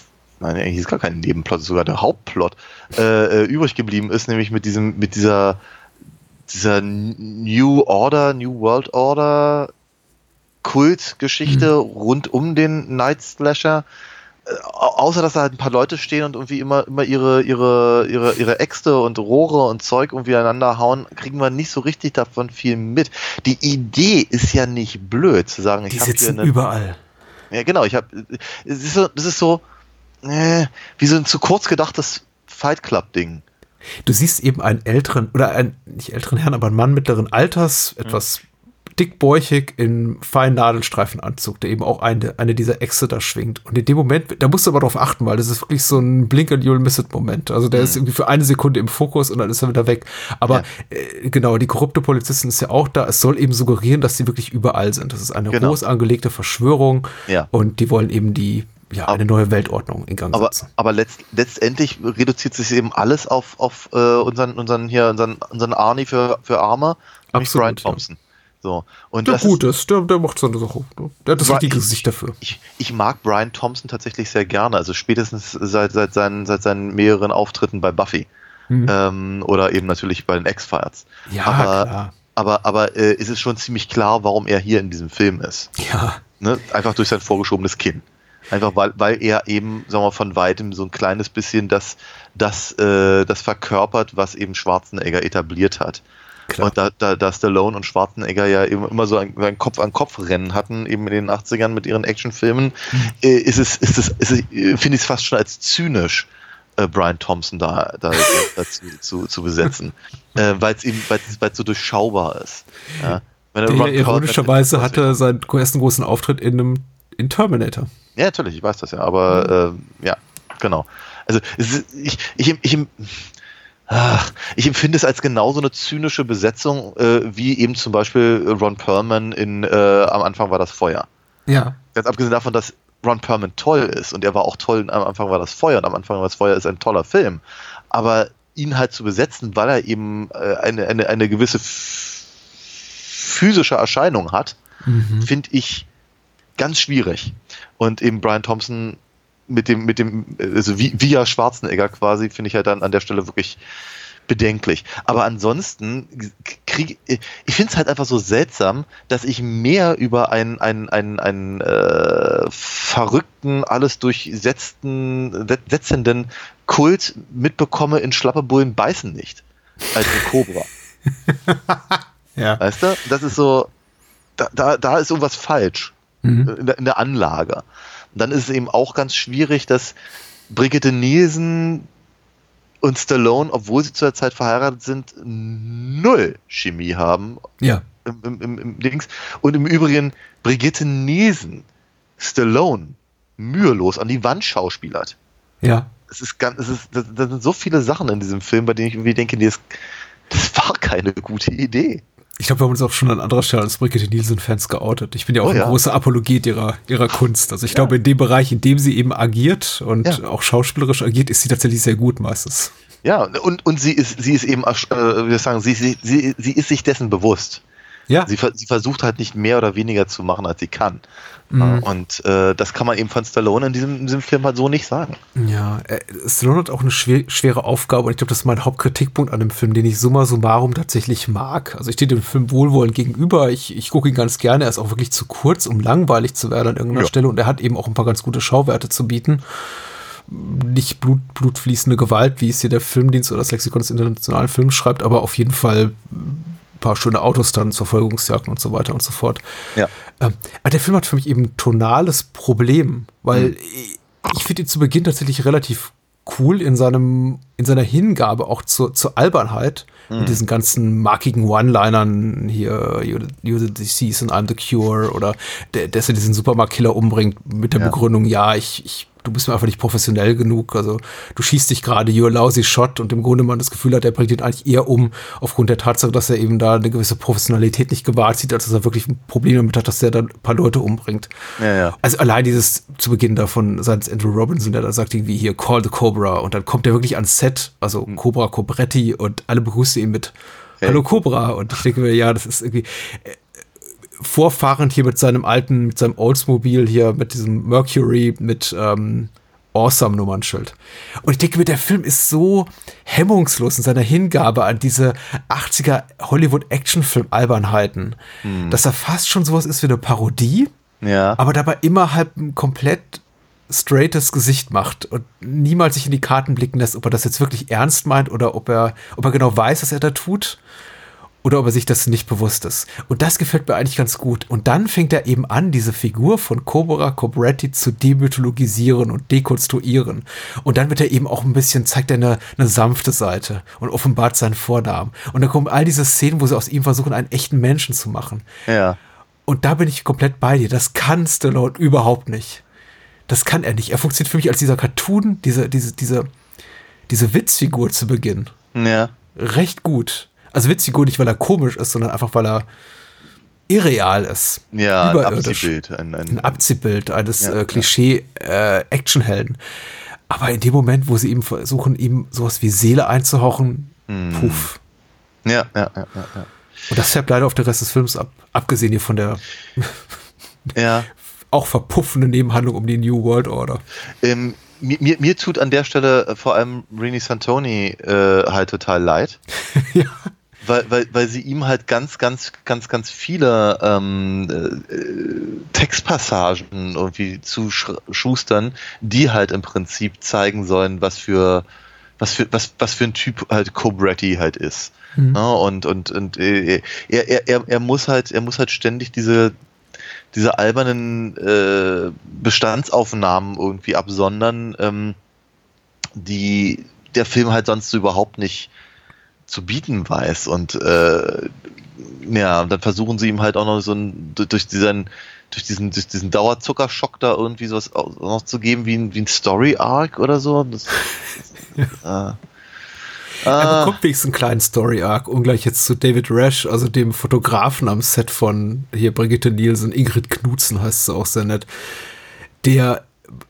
nein, eigentlich ist gar kein Nebenplot, sogar der Hauptplot, äh, äh, übrig geblieben ist, nämlich mit diesem, mit dieser, dieser New Order, New World Order Kultgeschichte mhm. rund um den Night Slasher. Äh, außer dass da halt ein paar Leute stehen und irgendwie immer, immer ihre, ihre, ihre, ihre Äxte und Rohre und Zeug irgendwie aneinander hauen, kriegen wir nicht so richtig davon viel mit. Die Idee ist ja nicht blöd zu sagen, ich habe hier eine, überall. Ja, genau, ich habe es ist so, das ist so äh, wie so ein zu kurz gedachtes Fight Club Ding. Du siehst eben einen älteren oder einen nicht älteren Herrn, aber einen Mann mittleren Alters, etwas dickbäuchig in feinen Nadelstreifenanzug, der eben auch eine, eine dieser Echse da schwingt. Und in dem Moment, da musst du aber drauf achten, weil das ist wirklich so ein Blink and You'll Miss It Moment. Also der mhm. ist irgendwie für eine Sekunde im Fokus und dann ist er wieder weg. Aber ja. äh, genau, die korrupte Polizistin ist ja auch da. Es soll eben suggerieren, dass sie wirklich überall sind. Das ist eine genau. groß angelegte Verschwörung ja. und die wollen eben die ja, eine neue Weltordnung in Gang setzen. Aber, aber letzt, letztendlich reduziert sich eben alles auf, auf äh, unseren, unseren hier, unseren, unseren Arnie für, für Arme, nämlich Brian Thompson. Ja. So. Und der das gut ist, der, der macht seine Sache. Ne? Der hat das richtige Gesicht dafür. Ich, ich, mag Brian Thompson tatsächlich sehr gerne, also spätestens seit, seit, seinen, seit seinen mehreren Auftritten bei Buffy. Mhm. Ähm, oder eben natürlich bei den X-Files. Ja, aber, klar. Aber, aber äh, ist es schon ziemlich klar, warum er hier in diesem Film ist. Ja. Ne? Einfach durch sein vorgeschobenes Kinn. Einfach weil, weil er eben, sagen wir von weitem so ein kleines bisschen das, das, äh, das verkörpert, was eben Schwarzenegger etabliert hat. Klar. Und da, da, da Stallone und Schwarzenegger ja eben immer so ein, ein Kopf-an-Kopf-Rennen hatten, eben in den 80ern mit ihren Actionfilmen, mhm. äh, ist es, ist es, ist es finde ich es fast schon als zynisch, äh, Brian Thompson da, da, dazu zu, zu besetzen. äh, weil es eben, weil es so durchschaubar ist. Ja? Der ironischerweise hatte seinen ersten großen Auftritt in einem in Terminator. Ja, natürlich, ich weiß das ja, aber mhm. äh, ja, genau. Also ist, ich, ich, ich, ach, ich empfinde es als genauso eine zynische Besetzung, äh, wie eben zum Beispiel Ron Perlman in äh, am Anfang war das Feuer. Ja. Ganz abgesehen davon, dass Ron Perlman toll ist und er war auch toll, am Anfang war das Feuer und am Anfang war das Feuer ist ein toller Film. Aber ihn halt zu besetzen, weil er eben äh, eine, eine, eine gewisse physische Erscheinung hat, mhm. finde ich ganz schwierig. Und eben Brian Thompson mit dem, mit dem, also wie, via Schwarzenegger quasi, finde ich halt dann an der Stelle wirklich bedenklich. Aber ansonsten kriege ich finde es halt einfach so seltsam, dass ich mehr über einen, einen, einen, einen äh, verrückten, alles durchsetzten, setzenden Kult mitbekomme in Schlappe Bullen beißen nicht. Als ein Cobra. ja. Weißt du? Das ist so, da, da, da ist irgendwas falsch mhm. in, der, in der Anlage. Und dann ist es eben auch ganz schwierig, dass Brigitte Nielsen und Stallone, obwohl sie zu der Zeit verheiratet sind, null Chemie haben. Ja. Im, im, im, im Dings. Und im Übrigen Brigitte Nielsen, Stallone, mühelos an die Wand schauspielert. Ja. Es ist ganz, es ist, das, das sind so viele Sachen in diesem Film, bei denen ich irgendwie denke, das, das war keine gute Idee. Ich glaube, wir haben uns auch schon an anderer Stelle als Brigitte Nielsen-Fans geoutet. Ich bin ja auch oh, ein ja. großer Apologet ihrer, ihrer Kunst. Also ich ja. glaube, in dem Bereich, in dem sie eben agiert und ja. auch schauspielerisch agiert, ist sie tatsächlich sehr gut meistens. Ja, und, und sie ist, sie ist eben, äh, wir sagen, sie, sie, sie, sie ist sich dessen bewusst. Ja. Sie, sie, versucht halt nicht mehr oder weniger zu machen, als sie kann. Mhm. Und äh, das kann man eben von Stallone in diesem, in diesem Film halt so nicht sagen. Ja, äh, Stallone hat auch eine schwer, schwere Aufgabe und ich glaube, das ist mein Hauptkritikpunkt an dem Film, den ich summa summarum tatsächlich mag. Also ich stehe dem Film wohlwollend gegenüber. Ich, ich gucke ihn ganz gerne. Er ist auch wirklich zu kurz, um langweilig zu werden an irgendeiner ja. Stelle und er hat eben auch ein paar ganz gute Schauwerte zu bieten nicht Blut, blutfließende Gewalt, wie es hier der Filmdienst oder das Lexikon des internationalen Films schreibt, aber auf jeden Fall paar schöne Autos dann, Verfolgungsjagden und so weiter und so fort. Ja. Ähm, aber der Film hat für mich eben ein tonales Problem, weil mhm. ich, ich finde ihn zu Beginn tatsächlich relativ cool in seinem, in seiner Hingabe auch zur, zur Albernheit mhm. mit diesen ganzen markigen One-Linern hier, you're the, you're the disease and I'm the cure oder der, dass er diesen Supermarkt-Killer umbringt mit der ja. Begründung, ja, ich, ich du bist mir einfach nicht professionell genug. Also du schießt dich gerade, you're a lousy shot und im Grunde man das Gefühl hat, er bringt ihn eigentlich eher um, aufgrund der Tatsache, dass er eben da eine gewisse Professionalität nicht gewahrt sieht, als dass er wirklich ein Problem damit hat, dass er dann ein paar Leute umbringt. Ja, ja. Also allein dieses zu Beginn davon, seitens Andrew Robinson, der da sagt irgendwie hier, call the Cobra und dann kommt er wirklich ans Set, also mhm. Cobra Cobretti und alle begrüßen ihn mit Hallo Cobra und ich denke mir, ja, das ist irgendwie, äh, vorfahrend hier mit seinem alten, mit seinem Oldsmobile hier, mit diesem Mercury, mit, ähm, awesome Nummernschild. Und ich denke mir, der Film ist so hemmungslos in seiner Hingabe an diese 80er Hollywood-Actionfilm-Albernheiten, dass er fast schon sowas ist wie eine Parodie, Ja. aber dabei immer halt ein komplett straightes Gesicht macht und niemals sich in die Karten blicken lässt, ob er das jetzt wirklich ernst meint oder ob er, ob er genau weiß, was er da tut oder ob er sich das nicht bewusst ist. Und das gefällt mir eigentlich ganz gut. Und dann fängt er eben an, diese Figur von Cobra Cobretti zu demythologisieren und dekonstruieren. Und dann wird er eben auch ein bisschen, zeigt er eine, eine sanfte Seite und offenbart seinen Vornamen. Und dann kommen all diese Szenen, wo sie aus ihm versuchen, einen echten Menschen zu machen. Ja. Und da bin ich komplett bei dir. Das kann Stallone überhaupt nicht. Das kann er nicht. Er funktioniert für mich als dieser Cartoon, diese, diese, diese, diese Witzfigur zu Beginn. Ja. Recht gut. Also Witzfigur nicht, weil er komisch ist, sondern einfach, weil er irreal ist. Ja, ein. Abziehbild. Ein, ein, Ein Abziehbild eines Ja, äh, Klischee-Actionhelden. Aber in dem Moment, wo sie ihm versuchen, ihm sowas wie Seele einzuhauchen, Hm. puff. ja, ja, ja, ja, ja. Und das färbt leider auf den Rest des Films ab. Abgesehen hier von der Ja. auch verpuffende Nebenhandlung um die New World Order. Ähm, mir, mir, mir tut an der Stelle äh, vor allem Rini Santoni äh, halt total leid. ja. Weil, weil, weil sie ihm halt ganz, ganz, ganz, ganz viele ähm, äh, Textpassagen irgendwie zu schustern, die halt im Prinzip zeigen sollen, was für was für was was für ein Typ halt Cobretti halt ist. Mhm. Ja, und und und äh, er, er, er, er muss halt er muss halt ständig diese diese albernen äh, Bestandsaufnahmen irgendwie absondern, ähm, die der Film halt sonst so überhaupt nicht zu bieten weiß. Und äh, ja, dann versuchen sie ihm halt auch noch so ein, durch diesen, durch diesen, durch diesen Dauerzuckerschock da irgendwie sowas auch noch zu geben wie ein, wie ein Story-Arc oder so. Das, das, äh, Er ah, bekommt wenigstens einen kleinen Story-Arc, ungleich jetzt zu David Rash, also dem Fotografen am Set von hier Brigitte Nielsen, Ingrid Knutzen heißt sie auch sehr nett, der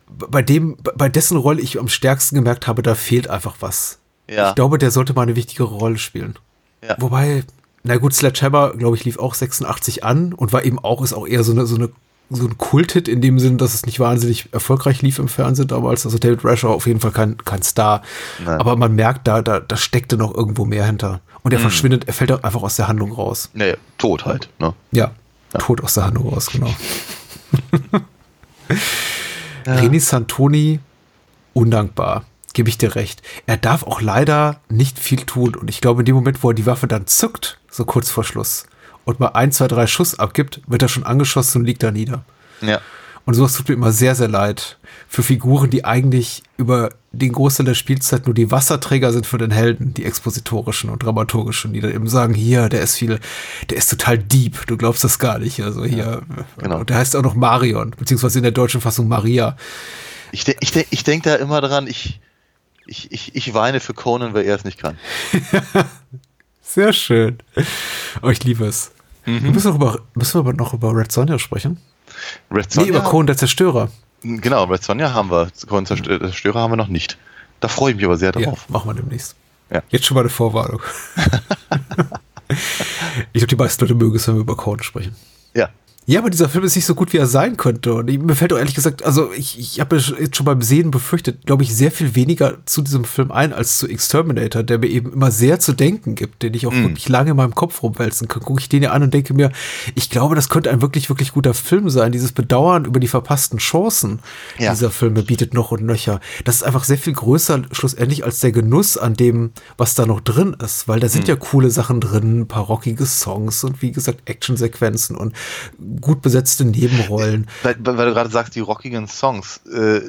bei dem, bei dessen Rolle ich am stärksten gemerkt habe, da fehlt einfach was. Ja, Ich glaube, der sollte mal eine wichtigere Rolle spielen. Ja. Wobei, na gut, Sledgehammer, glaube ich, lief auch 86 an und war eben auch, ist auch eher so eine, so eine so ein Kulthit in dem Sinn, dass es nicht wahnsinnig erfolgreich lief im Fernsehen damals. Also David Rasher auf jeden Fall kein, kein Star. Nein. Aber man merkt, da, da, da steckte noch irgendwo mehr hinter. Und er Mhm. verschwindet, er fällt einfach aus der Handlung raus. nee, tot halt. Ne? Ja, tot aus der Handlung raus, genau. Reni Santoni, undankbar, gebe ich dir recht. Er darf auch leider nicht viel tun. Und ich glaube, in dem Moment, wo er die Waffe dann zückt, so kurz vor Schluss, und mal ein, zwei, drei Schuss abgibt, wird er schon angeschossen und liegt da nieder. Ja. Und sowas tut mir immer sehr, sehr leid. Für Figuren, die eigentlich über den Großteil der Spielzeit nur die Wasserträger sind für den Helden, die expositorischen und dramaturgischen, die dann eben sagen, hier, der ist viel, der ist total deep, du glaubst das gar nicht. Also hier, genau. und der heißt auch noch Marion, beziehungsweise in der deutschen Fassung Maria. Ich, de ich, de ich denke da immer dran, ich, ich, ich, ich weine für Conan, weil er es nicht kann. Sehr schön. Oh, ich liebe es. Wir müssen, noch über, müssen wir aber noch über Red Sonja sprechen? Red Nee, über Sonja, Conan der Zerstörer. genau, Red Sonja haben wir, Conan Zerstö- Zerstörer haben wir noch nicht. Da freue ich mich aber sehr Ja, drauf. machen wir demnächst. Ja. Jetzt schon mal eine Vorwarnung. ich glaube, die meisten Leute mögen es, wenn wir über Conan sprechen. Ja. Ja, aber dieser Film ist nicht so gut, wie er sein könnte. Und mir fällt auch ehrlich gesagt, also ich, ich habe jetzt schon beim Sehen befürchtet, glaube ich, sehr viel weniger zu diesem Film ein als zu Exterminator, der mir eben immer sehr zu denken gibt, den ich auch wirklich lange in meinem Kopf rumwälzen kann. Gucke ich den ja an und denke mir, ich glaube, das könnte ein wirklich, wirklich guter Film sein. Dieses Bedauern über die verpassten Chancen Ja. dieser Filme bietet noch und nöcher. Das ist einfach sehr viel größer schlussendlich als der Genuss an dem, was da noch drin ist, weil da sind ja coole Sachen drin, ein paar rockige Songs und wie gesagt Actionsequenzen und gut besetzte Nebenrollen. Weil, weil du gerade sagst, die rockigen Songs. Äh,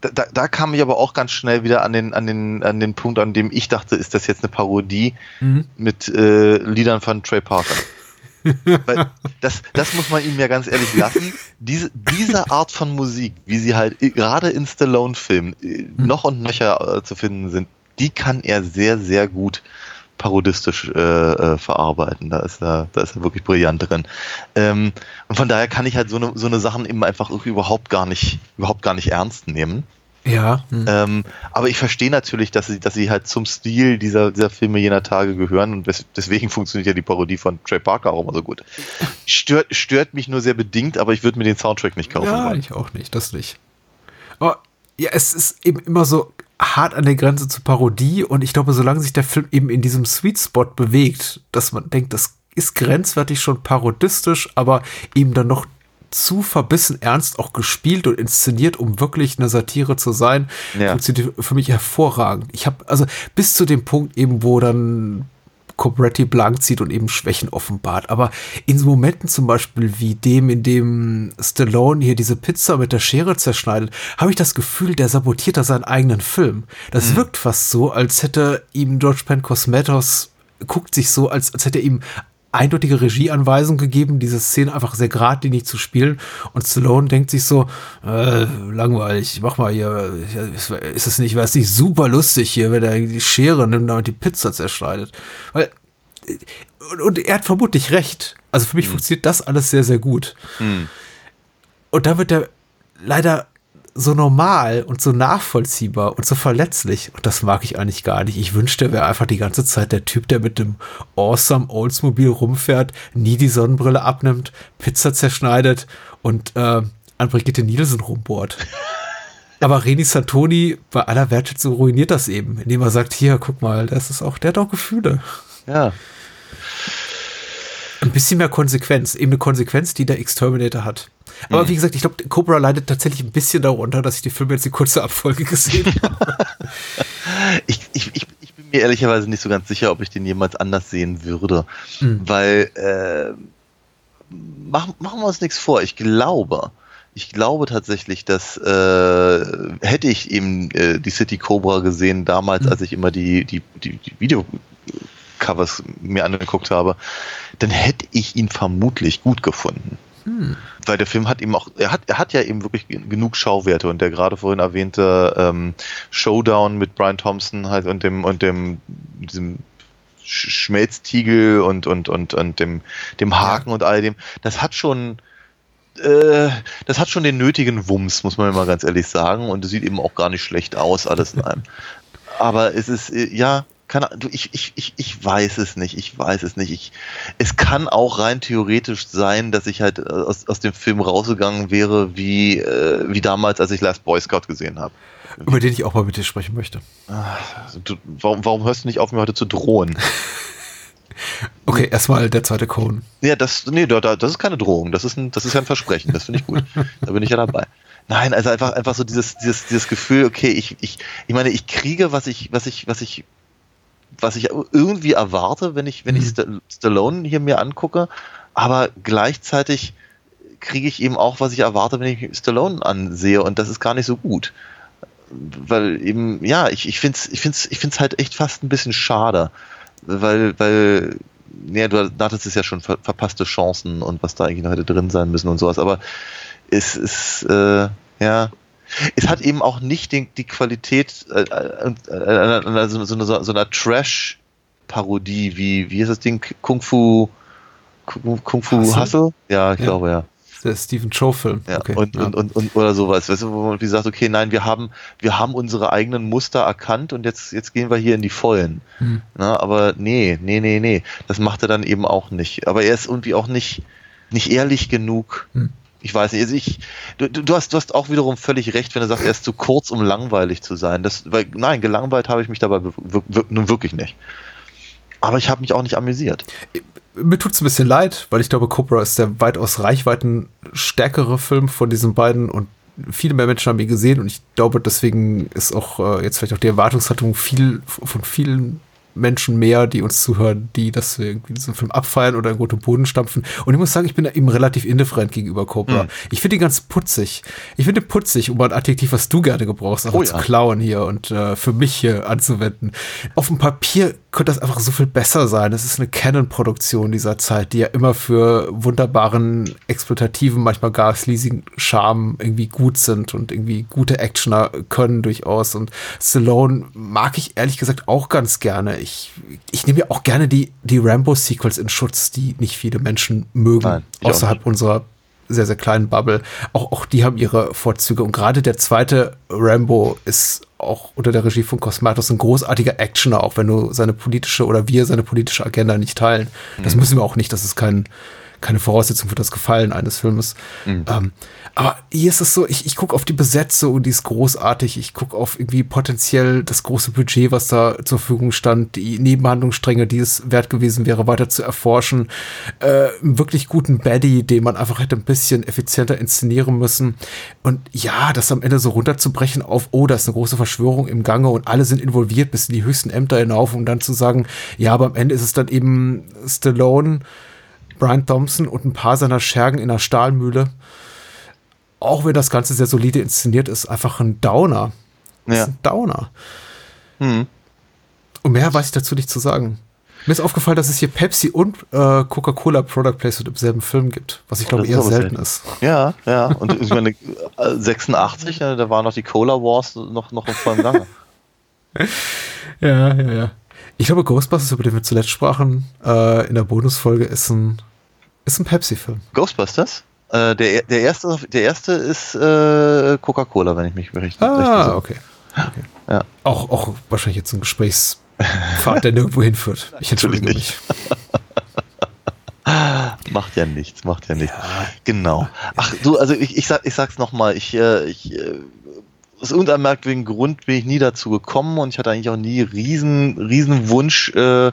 da, da, da kam ich aber auch ganz schnell wieder an den, an den, an den Punkt, an dem ich dachte, ist das jetzt eine Parodie mit äh, Liedern von Trey Parker. Weil das, das muss man ihm ja ganz ehrlich lassen. Diese, diese Art von Musik, wie sie halt gerade in Stallone-Filmen äh, noch und nöcher äh, zu finden sind, die kann er sehr, sehr gut parodistisch äh, äh, verarbeiten. Da ist er, da ist er wirklich brillant drin. Ähm, und von daher kann ich halt so eine, so eine Sachen eben einfach überhaupt gar nicht, überhaupt gar nicht ernst nehmen. Ja. hm. Ähm, aber ich verstehe natürlich, dass sie, dass sie halt zum Stil dieser, dieser Filme jener Tage gehören und des, deswegen funktioniert ja die Parodie von Trey Parker auch immer so gut. Stört, stört mich nur sehr bedingt, aber ich würde mir den Soundtrack nicht kaufen Ja, wollen. ich auch nicht, das nicht. Aber ja, es ist eben immer so hart an der Grenze zur Parodie und ich glaube, solange sich der Film eben in diesem Sweet Spot bewegt, dass man denkt, das ist grenzwertig schon parodistisch, aber eben dann noch zu verbissen ernst auch gespielt und inszeniert, um wirklich eine Satire zu sein, Ja. funktioniert für mich hervorragend. Ich habe also bis zu dem Punkt eben, wo dann Cobretti blank zieht und eben Schwächen offenbart. Aber in so Momenten zum Beispiel wie dem, in dem Stallone hier diese Pizza mit der Schere zerschneidet, habe ich das Gefühl, der sabotiert da seinen eigenen Film. Das wirkt fast so, als hätte ihm George Penn Cosmatos guckt sich so, als, als hätte er ihm eindeutige Regieanweisung gegeben, diese Szene einfach sehr geradlinig zu spielen. Und Stallone denkt sich so, äh, langweilig, mach mal hier, ist es nicht, es nicht super lustig hier, wenn er die Schere nimmt und damit die Pizza zerschneidet. Weil, äh, und, und er hat vermutlich recht. Also für mich funktioniert das alles sehr, sehr gut. Und da wird er leider so normal und so nachvollziehbar und so verletzlich. Und das mag ich eigentlich gar nicht. Ich wünschte, er wäre einfach die ganze Zeit der Typ, der mit dem Awesome Oldsmobile rumfährt, nie die Sonnenbrille abnimmt, Pizza zerschneidet und äh, an Brigitte Nielsen rumbohrt. Aber Reni Santoni bei aller Wertschätzung ruiniert das eben, indem er sagt, hier, guck mal, das ist auch, der hat auch Gefühle. Ja. Ein bisschen mehr Konsequenz, eben eine Konsequenz, die der Exterminator hat. Aber wie gesagt, ich glaube, Cobra leidet tatsächlich ein bisschen darunter, dass ich die Filme jetzt in kurzer Abfolge gesehen habe. Ich, ich, ich, ich bin mir ehrlicherweise nicht so ganz sicher, ob ich den jemals anders sehen würde. Weil, äh, machen, machen wir uns nichts vor. Ich glaube, ich glaube tatsächlich, dass äh, hätte ich eben äh, die City Cobra gesehen damals, als ich immer die, die, die, die Videocovers mir angeguckt habe, dann hätte ich ihn vermutlich gut gefunden. Weil der Film hat ihm auch, er hat, er hat ja eben wirklich genug Schauwerte und der gerade vorhin erwähnte ähm, Showdown mit Brian Thompson halt und dem und dem diesem Sch- Schmelztiegel und und und und dem dem Haken und all dem, das hat schon äh, das hat schon den nötigen Wumms, muss man mal ganz ehrlich sagen und es sieht eben auch gar nicht schlecht aus alles in allem. Aber es ist äh, ja kann, du, ich, ich, ich, ich weiß es nicht, ich weiß es nicht. Ich, es kann auch rein theoretisch sein, dass ich halt äh, aus, aus dem Film rausgegangen wäre, wie, äh, wie damals, als ich Last Boy Scout gesehen habe. über den ich auch mal mit dir sprechen möchte. Also, du, warum, warum hörst du nicht auf, mir heute zu drohen? Okay, erstmal der zweite Cone. Ja, das, nee, da, da, das ist keine Drohung, das ist ein, das ist ja ein Versprechen, das finde ich gut. Da bin ich ja dabei. Nein, also einfach, einfach so dieses, dieses, dieses Gefühl, okay, ich, ich, ich meine, ich kriege, was ich, was ich, was ich, was ich irgendwie erwarte, wenn ich, wenn ich Sta- Stallone hier mir angucke, aber gleichzeitig kriege ich eben auch, was ich erwarte, wenn ich Stallone ansehe. Und das ist gar nicht so gut. Weil eben, ja, ich, ich finde es ich find's, ich find's halt echt fast ein bisschen schade, weil, weil, ja, du hattest es ja schon ver verpasste Chancen und was da eigentlich noch hätte drin sein müssen und sowas, aber es ist, äh, ja, es hat eben auch nicht den, die Qualität äh, äh, äh, äh, so, so, so, so einer Trash-Parodie wie, wie ist das Ding? Kung Fu, Kung, Kung Fu Hustle? Hustle? Ja, ich Ja. glaube, ja. Der Stephen Chow-Film. Ja, Okay, und, ja. Und, und, und oder sowas, weißt du, wo man wie sagt, okay, nein, wir haben, wir haben unsere eigenen Muster erkannt und jetzt, jetzt gehen wir hier in die Vollen. Hm. Na, aber nee, nee, nee, nee. Das macht er dann eben auch nicht. Aber er ist irgendwie auch nicht, nicht ehrlich genug. Hm. Ich weiß nicht, also ich, du, du, hast, du hast auch wiederum völlig recht, wenn du sagst, er ist zu kurz, um langweilig zu sein. Das, weil, nein, gelangweilt habe ich mich dabei nun wirklich nicht. Aber ich habe mich auch nicht amüsiert. Mir tut's ein bisschen leid, weil ich glaube, Cobra ist der weitaus Reichweiten stärkere Film von diesen beiden und viele mehr Menschen haben ihn gesehen und ich glaube, deswegen ist auch äh, jetzt vielleicht auch die Erwartungshaltung viel von vielen Menschen mehr, die uns zuhören, die das irgendwie diesen Film abfeiern oder irgendwo den Boden stampfen. Und ich muss sagen, ich bin da eben relativ indifferent gegenüber Cobra. Hm. Ich finde ihn ganz putzig. Ich finde putzig, um ein Adjektiv, was du gerne gebrauchst, einfach Oh zu ja. klauen hier und äh, für mich hier anzuwenden. Auf dem Papier könnte das einfach so viel besser sein. Es ist eine Canon-Produktion dieser Zeit, die ja immer für wunderbaren, exploitativen, manchmal gar sleasigen Charme irgendwie gut sind und irgendwie gute Actioner können durchaus. Und Stallone mag ich ehrlich gesagt auch ganz gerne. Ich, ich nehme ja auch gerne die, die Rambo-Sequels in Schutz, die nicht viele Menschen mögen, Nein, außerhalb unserer sehr, sehr kleinen Bubble. Auch, auch die haben ihre Vorzüge. Und gerade der zweite Rambo ist auch unter der Regie von Cosmatos ein großartiger Actioner, auch wenn du seine politische oder wir seine politische Agenda nicht teilen. Das müssen wir auch nicht. Das ist kein, keine Voraussetzung für das Gefallen eines Filmes. Mhm. Ähm, aber hier ist es so, ich, ich gucke auf die Besetzung und die ist großartig. Ich gucke auf irgendwie potenziell das große Budget, was da zur Verfügung stand, die Nebenhandlungsstränge, die es wert gewesen wäre, weiter zu erforschen. Äh, einen wirklich guten Baddy, den man einfach hätte ein bisschen effizienter inszenieren müssen. Und ja, das am Ende so runterzubrechen auf, oh, da ist eine große Verschwörung im Gange und alle sind involviert bis in die höchsten Ämter hinauf, um dann zu sagen, ja, aber am Ende ist es dann eben Stallone, Brian Thompson und ein paar seiner Schergen in der Stahlmühle auch wenn das Ganze sehr solide inszeniert ist, einfach ein Downer. Ja. ein Downer. Hm. Und mehr weiß ich dazu nicht zu sagen. Mir ist aufgefallen, dass es hier Pepsi und äh, Coca-Cola Product Placement im selben Film gibt, was ich glaube eher selten ist. Ja, ja. Und ich meine, 86, äh, da waren noch die Cola Wars noch, noch im vollen Gange. ja, ja, ja. Ich glaube, Ghostbusters, über den wir zuletzt sprachen, äh, in der Bonusfolge, ist ein, ist ein Pepsi-Film. Ghostbusters? Äh, der, der, erste, der erste ist äh, Coca-Cola, wenn ich mich richtig Ah, okay. okay. Ja. Auch, auch wahrscheinlich jetzt ein Gesprächspfad, der nirgendwo hinführt. Ich entschuldige mich. macht ja nichts, macht ja nichts. Ja. Genau. Ach du, also ich, ich, sag, ich sag's nochmal, ich, äh, ich äh, aus irgendeinem merkwürdigen Grund bin ich nie dazu gekommen und ich hatte eigentlich auch nie riesen, riesen Wunsch, äh, hm.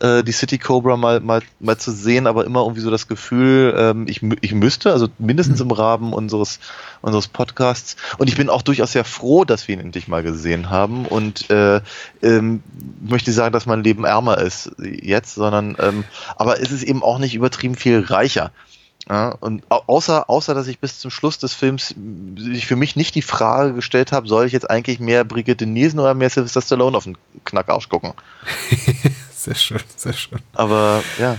äh, die City Cobra mal, mal, mal zu sehen, aber immer irgendwie so das Gefühl, ähm, ich, ich müsste, also mindestens hm. im Rahmen unseres, unseres Podcasts. Und ich bin auch durchaus sehr froh, dass wir ihn endlich mal gesehen haben und äh, ähm, möchte sagen, dass mein Leben ärmer ist jetzt, sondern ähm, aber es ist eben auch nicht übertrieben viel reicher. Ja, und außer, außer, dass ich bis zum Schluss des Films sich für mich nicht die Frage gestellt habe, soll ich jetzt eigentlich mehr Brigitte Nielsen oder mehr Sylvester Stallone auf den Knackarsch gucken? sehr schön, sehr schön. Aber ja.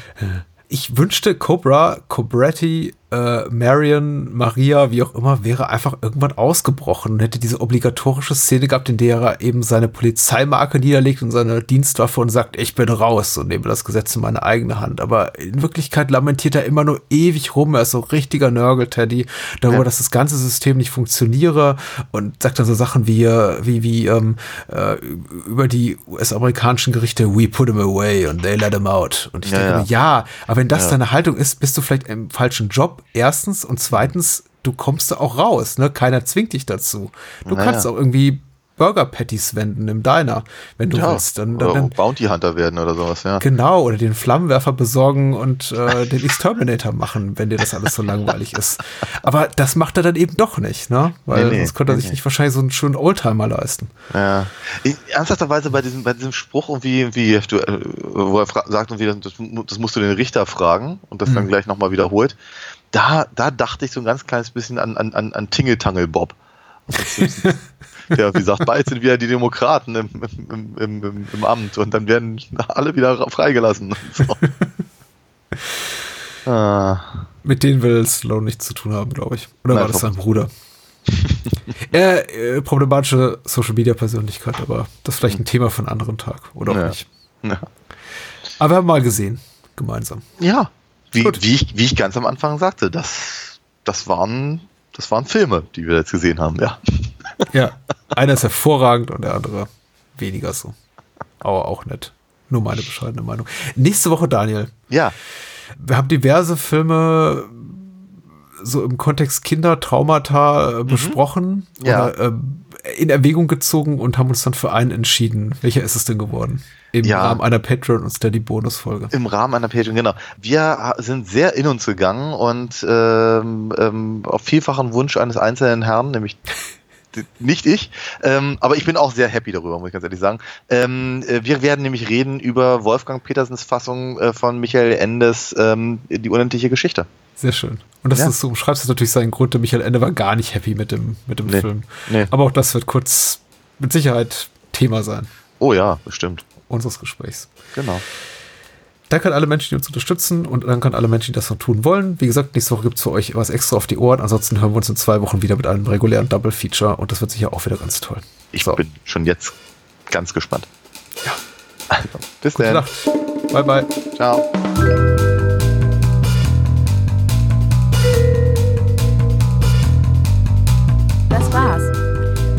Ich wünschte, Cobra, Cobretti äh, Marion, Maria, wie auch immer, wäre einfach irgendwann ausgebrochen und hätte diese obligatorische Szene gehabt, in der er eben seine Polizeimarke niederlegt und seine Dienstwaffe und sagt, ich bin raus und nehme das Gesetz in meine eigene Hand. Aber in Wirklichkeit lamentiert er immer nur ewig rum. Er ist so richtiger Nörgel-Teddy darüber, ja. dass das ganze System nicht funktioniere und sagt dann so Sachen wie, wie, wie ähm, äh, über die US-amerikanischen Gerichte, we put him away and they let him out. Und ich ja, denke ja. Mir, ja, aber wenn das deine Haltung ist, bist du vielleicht im falschen Job erstens und zweitens, du kommst da auch raus, ne? Keiner zwingt dich dazu. Du naja. kannst auch irgendwie Burger Patties wenden im Diner, wenn du ja, willst. Dann, dann, dann, Bounty Hunter werden oder sowas, ja. Genau, oder den Flammenwerfer besorgen und äh, den Exterminator machen, wenn dir das alles so langweilig ist. Aber das macht er dann eben doch nicht, ne? Weil nee, nee, sonst könnte er nee, sich nicht wahrscheinlich so einen schönen Oldtimer leisten. Ja. Ich, ernsthafterweise bei diesem, bei diesem Spruch irgendwie, irgendwie du, äh, wo er sagt, irgendwie, das, das, musst du den Richter fragen und das hm. dann gleich nochmal wiederholt da, da dachte ich so ein ganz kleines bisschen an, an, an, an Tingeltangel Bob. ja, wie gesagt, bald sind wieder die Demokraten im, im, im, im, Amt und dann werden alle wieder freigelassen. So. ah. Mit denen will Sloan nichts zu tun haben, glaube ich. Oder Nein, war das sein Bruder? er, äh, problematische Social Media Persönlichkeit, aber das ist vielleicht ein Thema für einen anderen Tag, oder ja. auch nicht. Ja. Aber wir haben mal gesehen, gemeinsam. Ja, wie, wie, ich, wie ich ganz am Anfang sagte, das, das, waren, das waren Filme, die wir jetzt gesehen haben, ja. Ja, einer ist hervorragend und der andere weniger so. Aber auch nett. Nur meine bescheidene Meinung. Nächste Woche, Daniel. Ja. Wir haben diverse Filme so im Kontext Kinder, Traumata äh, mhm. besprochen ja. oder äh, in Erwägung gezogen und haben uns dann für einen entschieden. Welcher ist es denn geworden? Im ja, Rahmen einer Patreon- und Steady-Bonus-Folge. Im Rahmen einer Patreon, genau. Wir sind sehr in uns gegangen und ähm, ähm, auf vielfachen Wunsch eines einzelnen Herrn, nämlich nicht ich, ähm, aber ich bin auch sehr happy darüber, muss ich ganz ehrlich sagen. Ähm, äh, wir werden nämlich reden über Wolfgang Petersens Fassung äh, von Michael Endes ähm, Die unendliche Geschichte. Sehr schön. Und das ja. ist so umschreibst, ist natürlich seinen Grund. Der Michael Ende war gar nicht happy mit dem, mit dem nee. Film. Nee. Aber auch das wird kurz mit Sicherheit Thema sein. Oh ja, bestimmt unseres Gesprächs. Genau. Danke an alle Menschen, die uns unterstützen und danke an alle Menschen, die das noch tun wollen. Wie gesagt, nächste Woche gibt es für euch was extra auf die Ohren. Ansonsten hören wir uns in zwei Wochen wieder mit einem regulären Double Feature und das wird sicher auch wieder ganz toll. Ich so. bin schon jetzt ganz gespannt. Ja. Also, bis Gute dann. Nacht. Bye, bye. Ciao.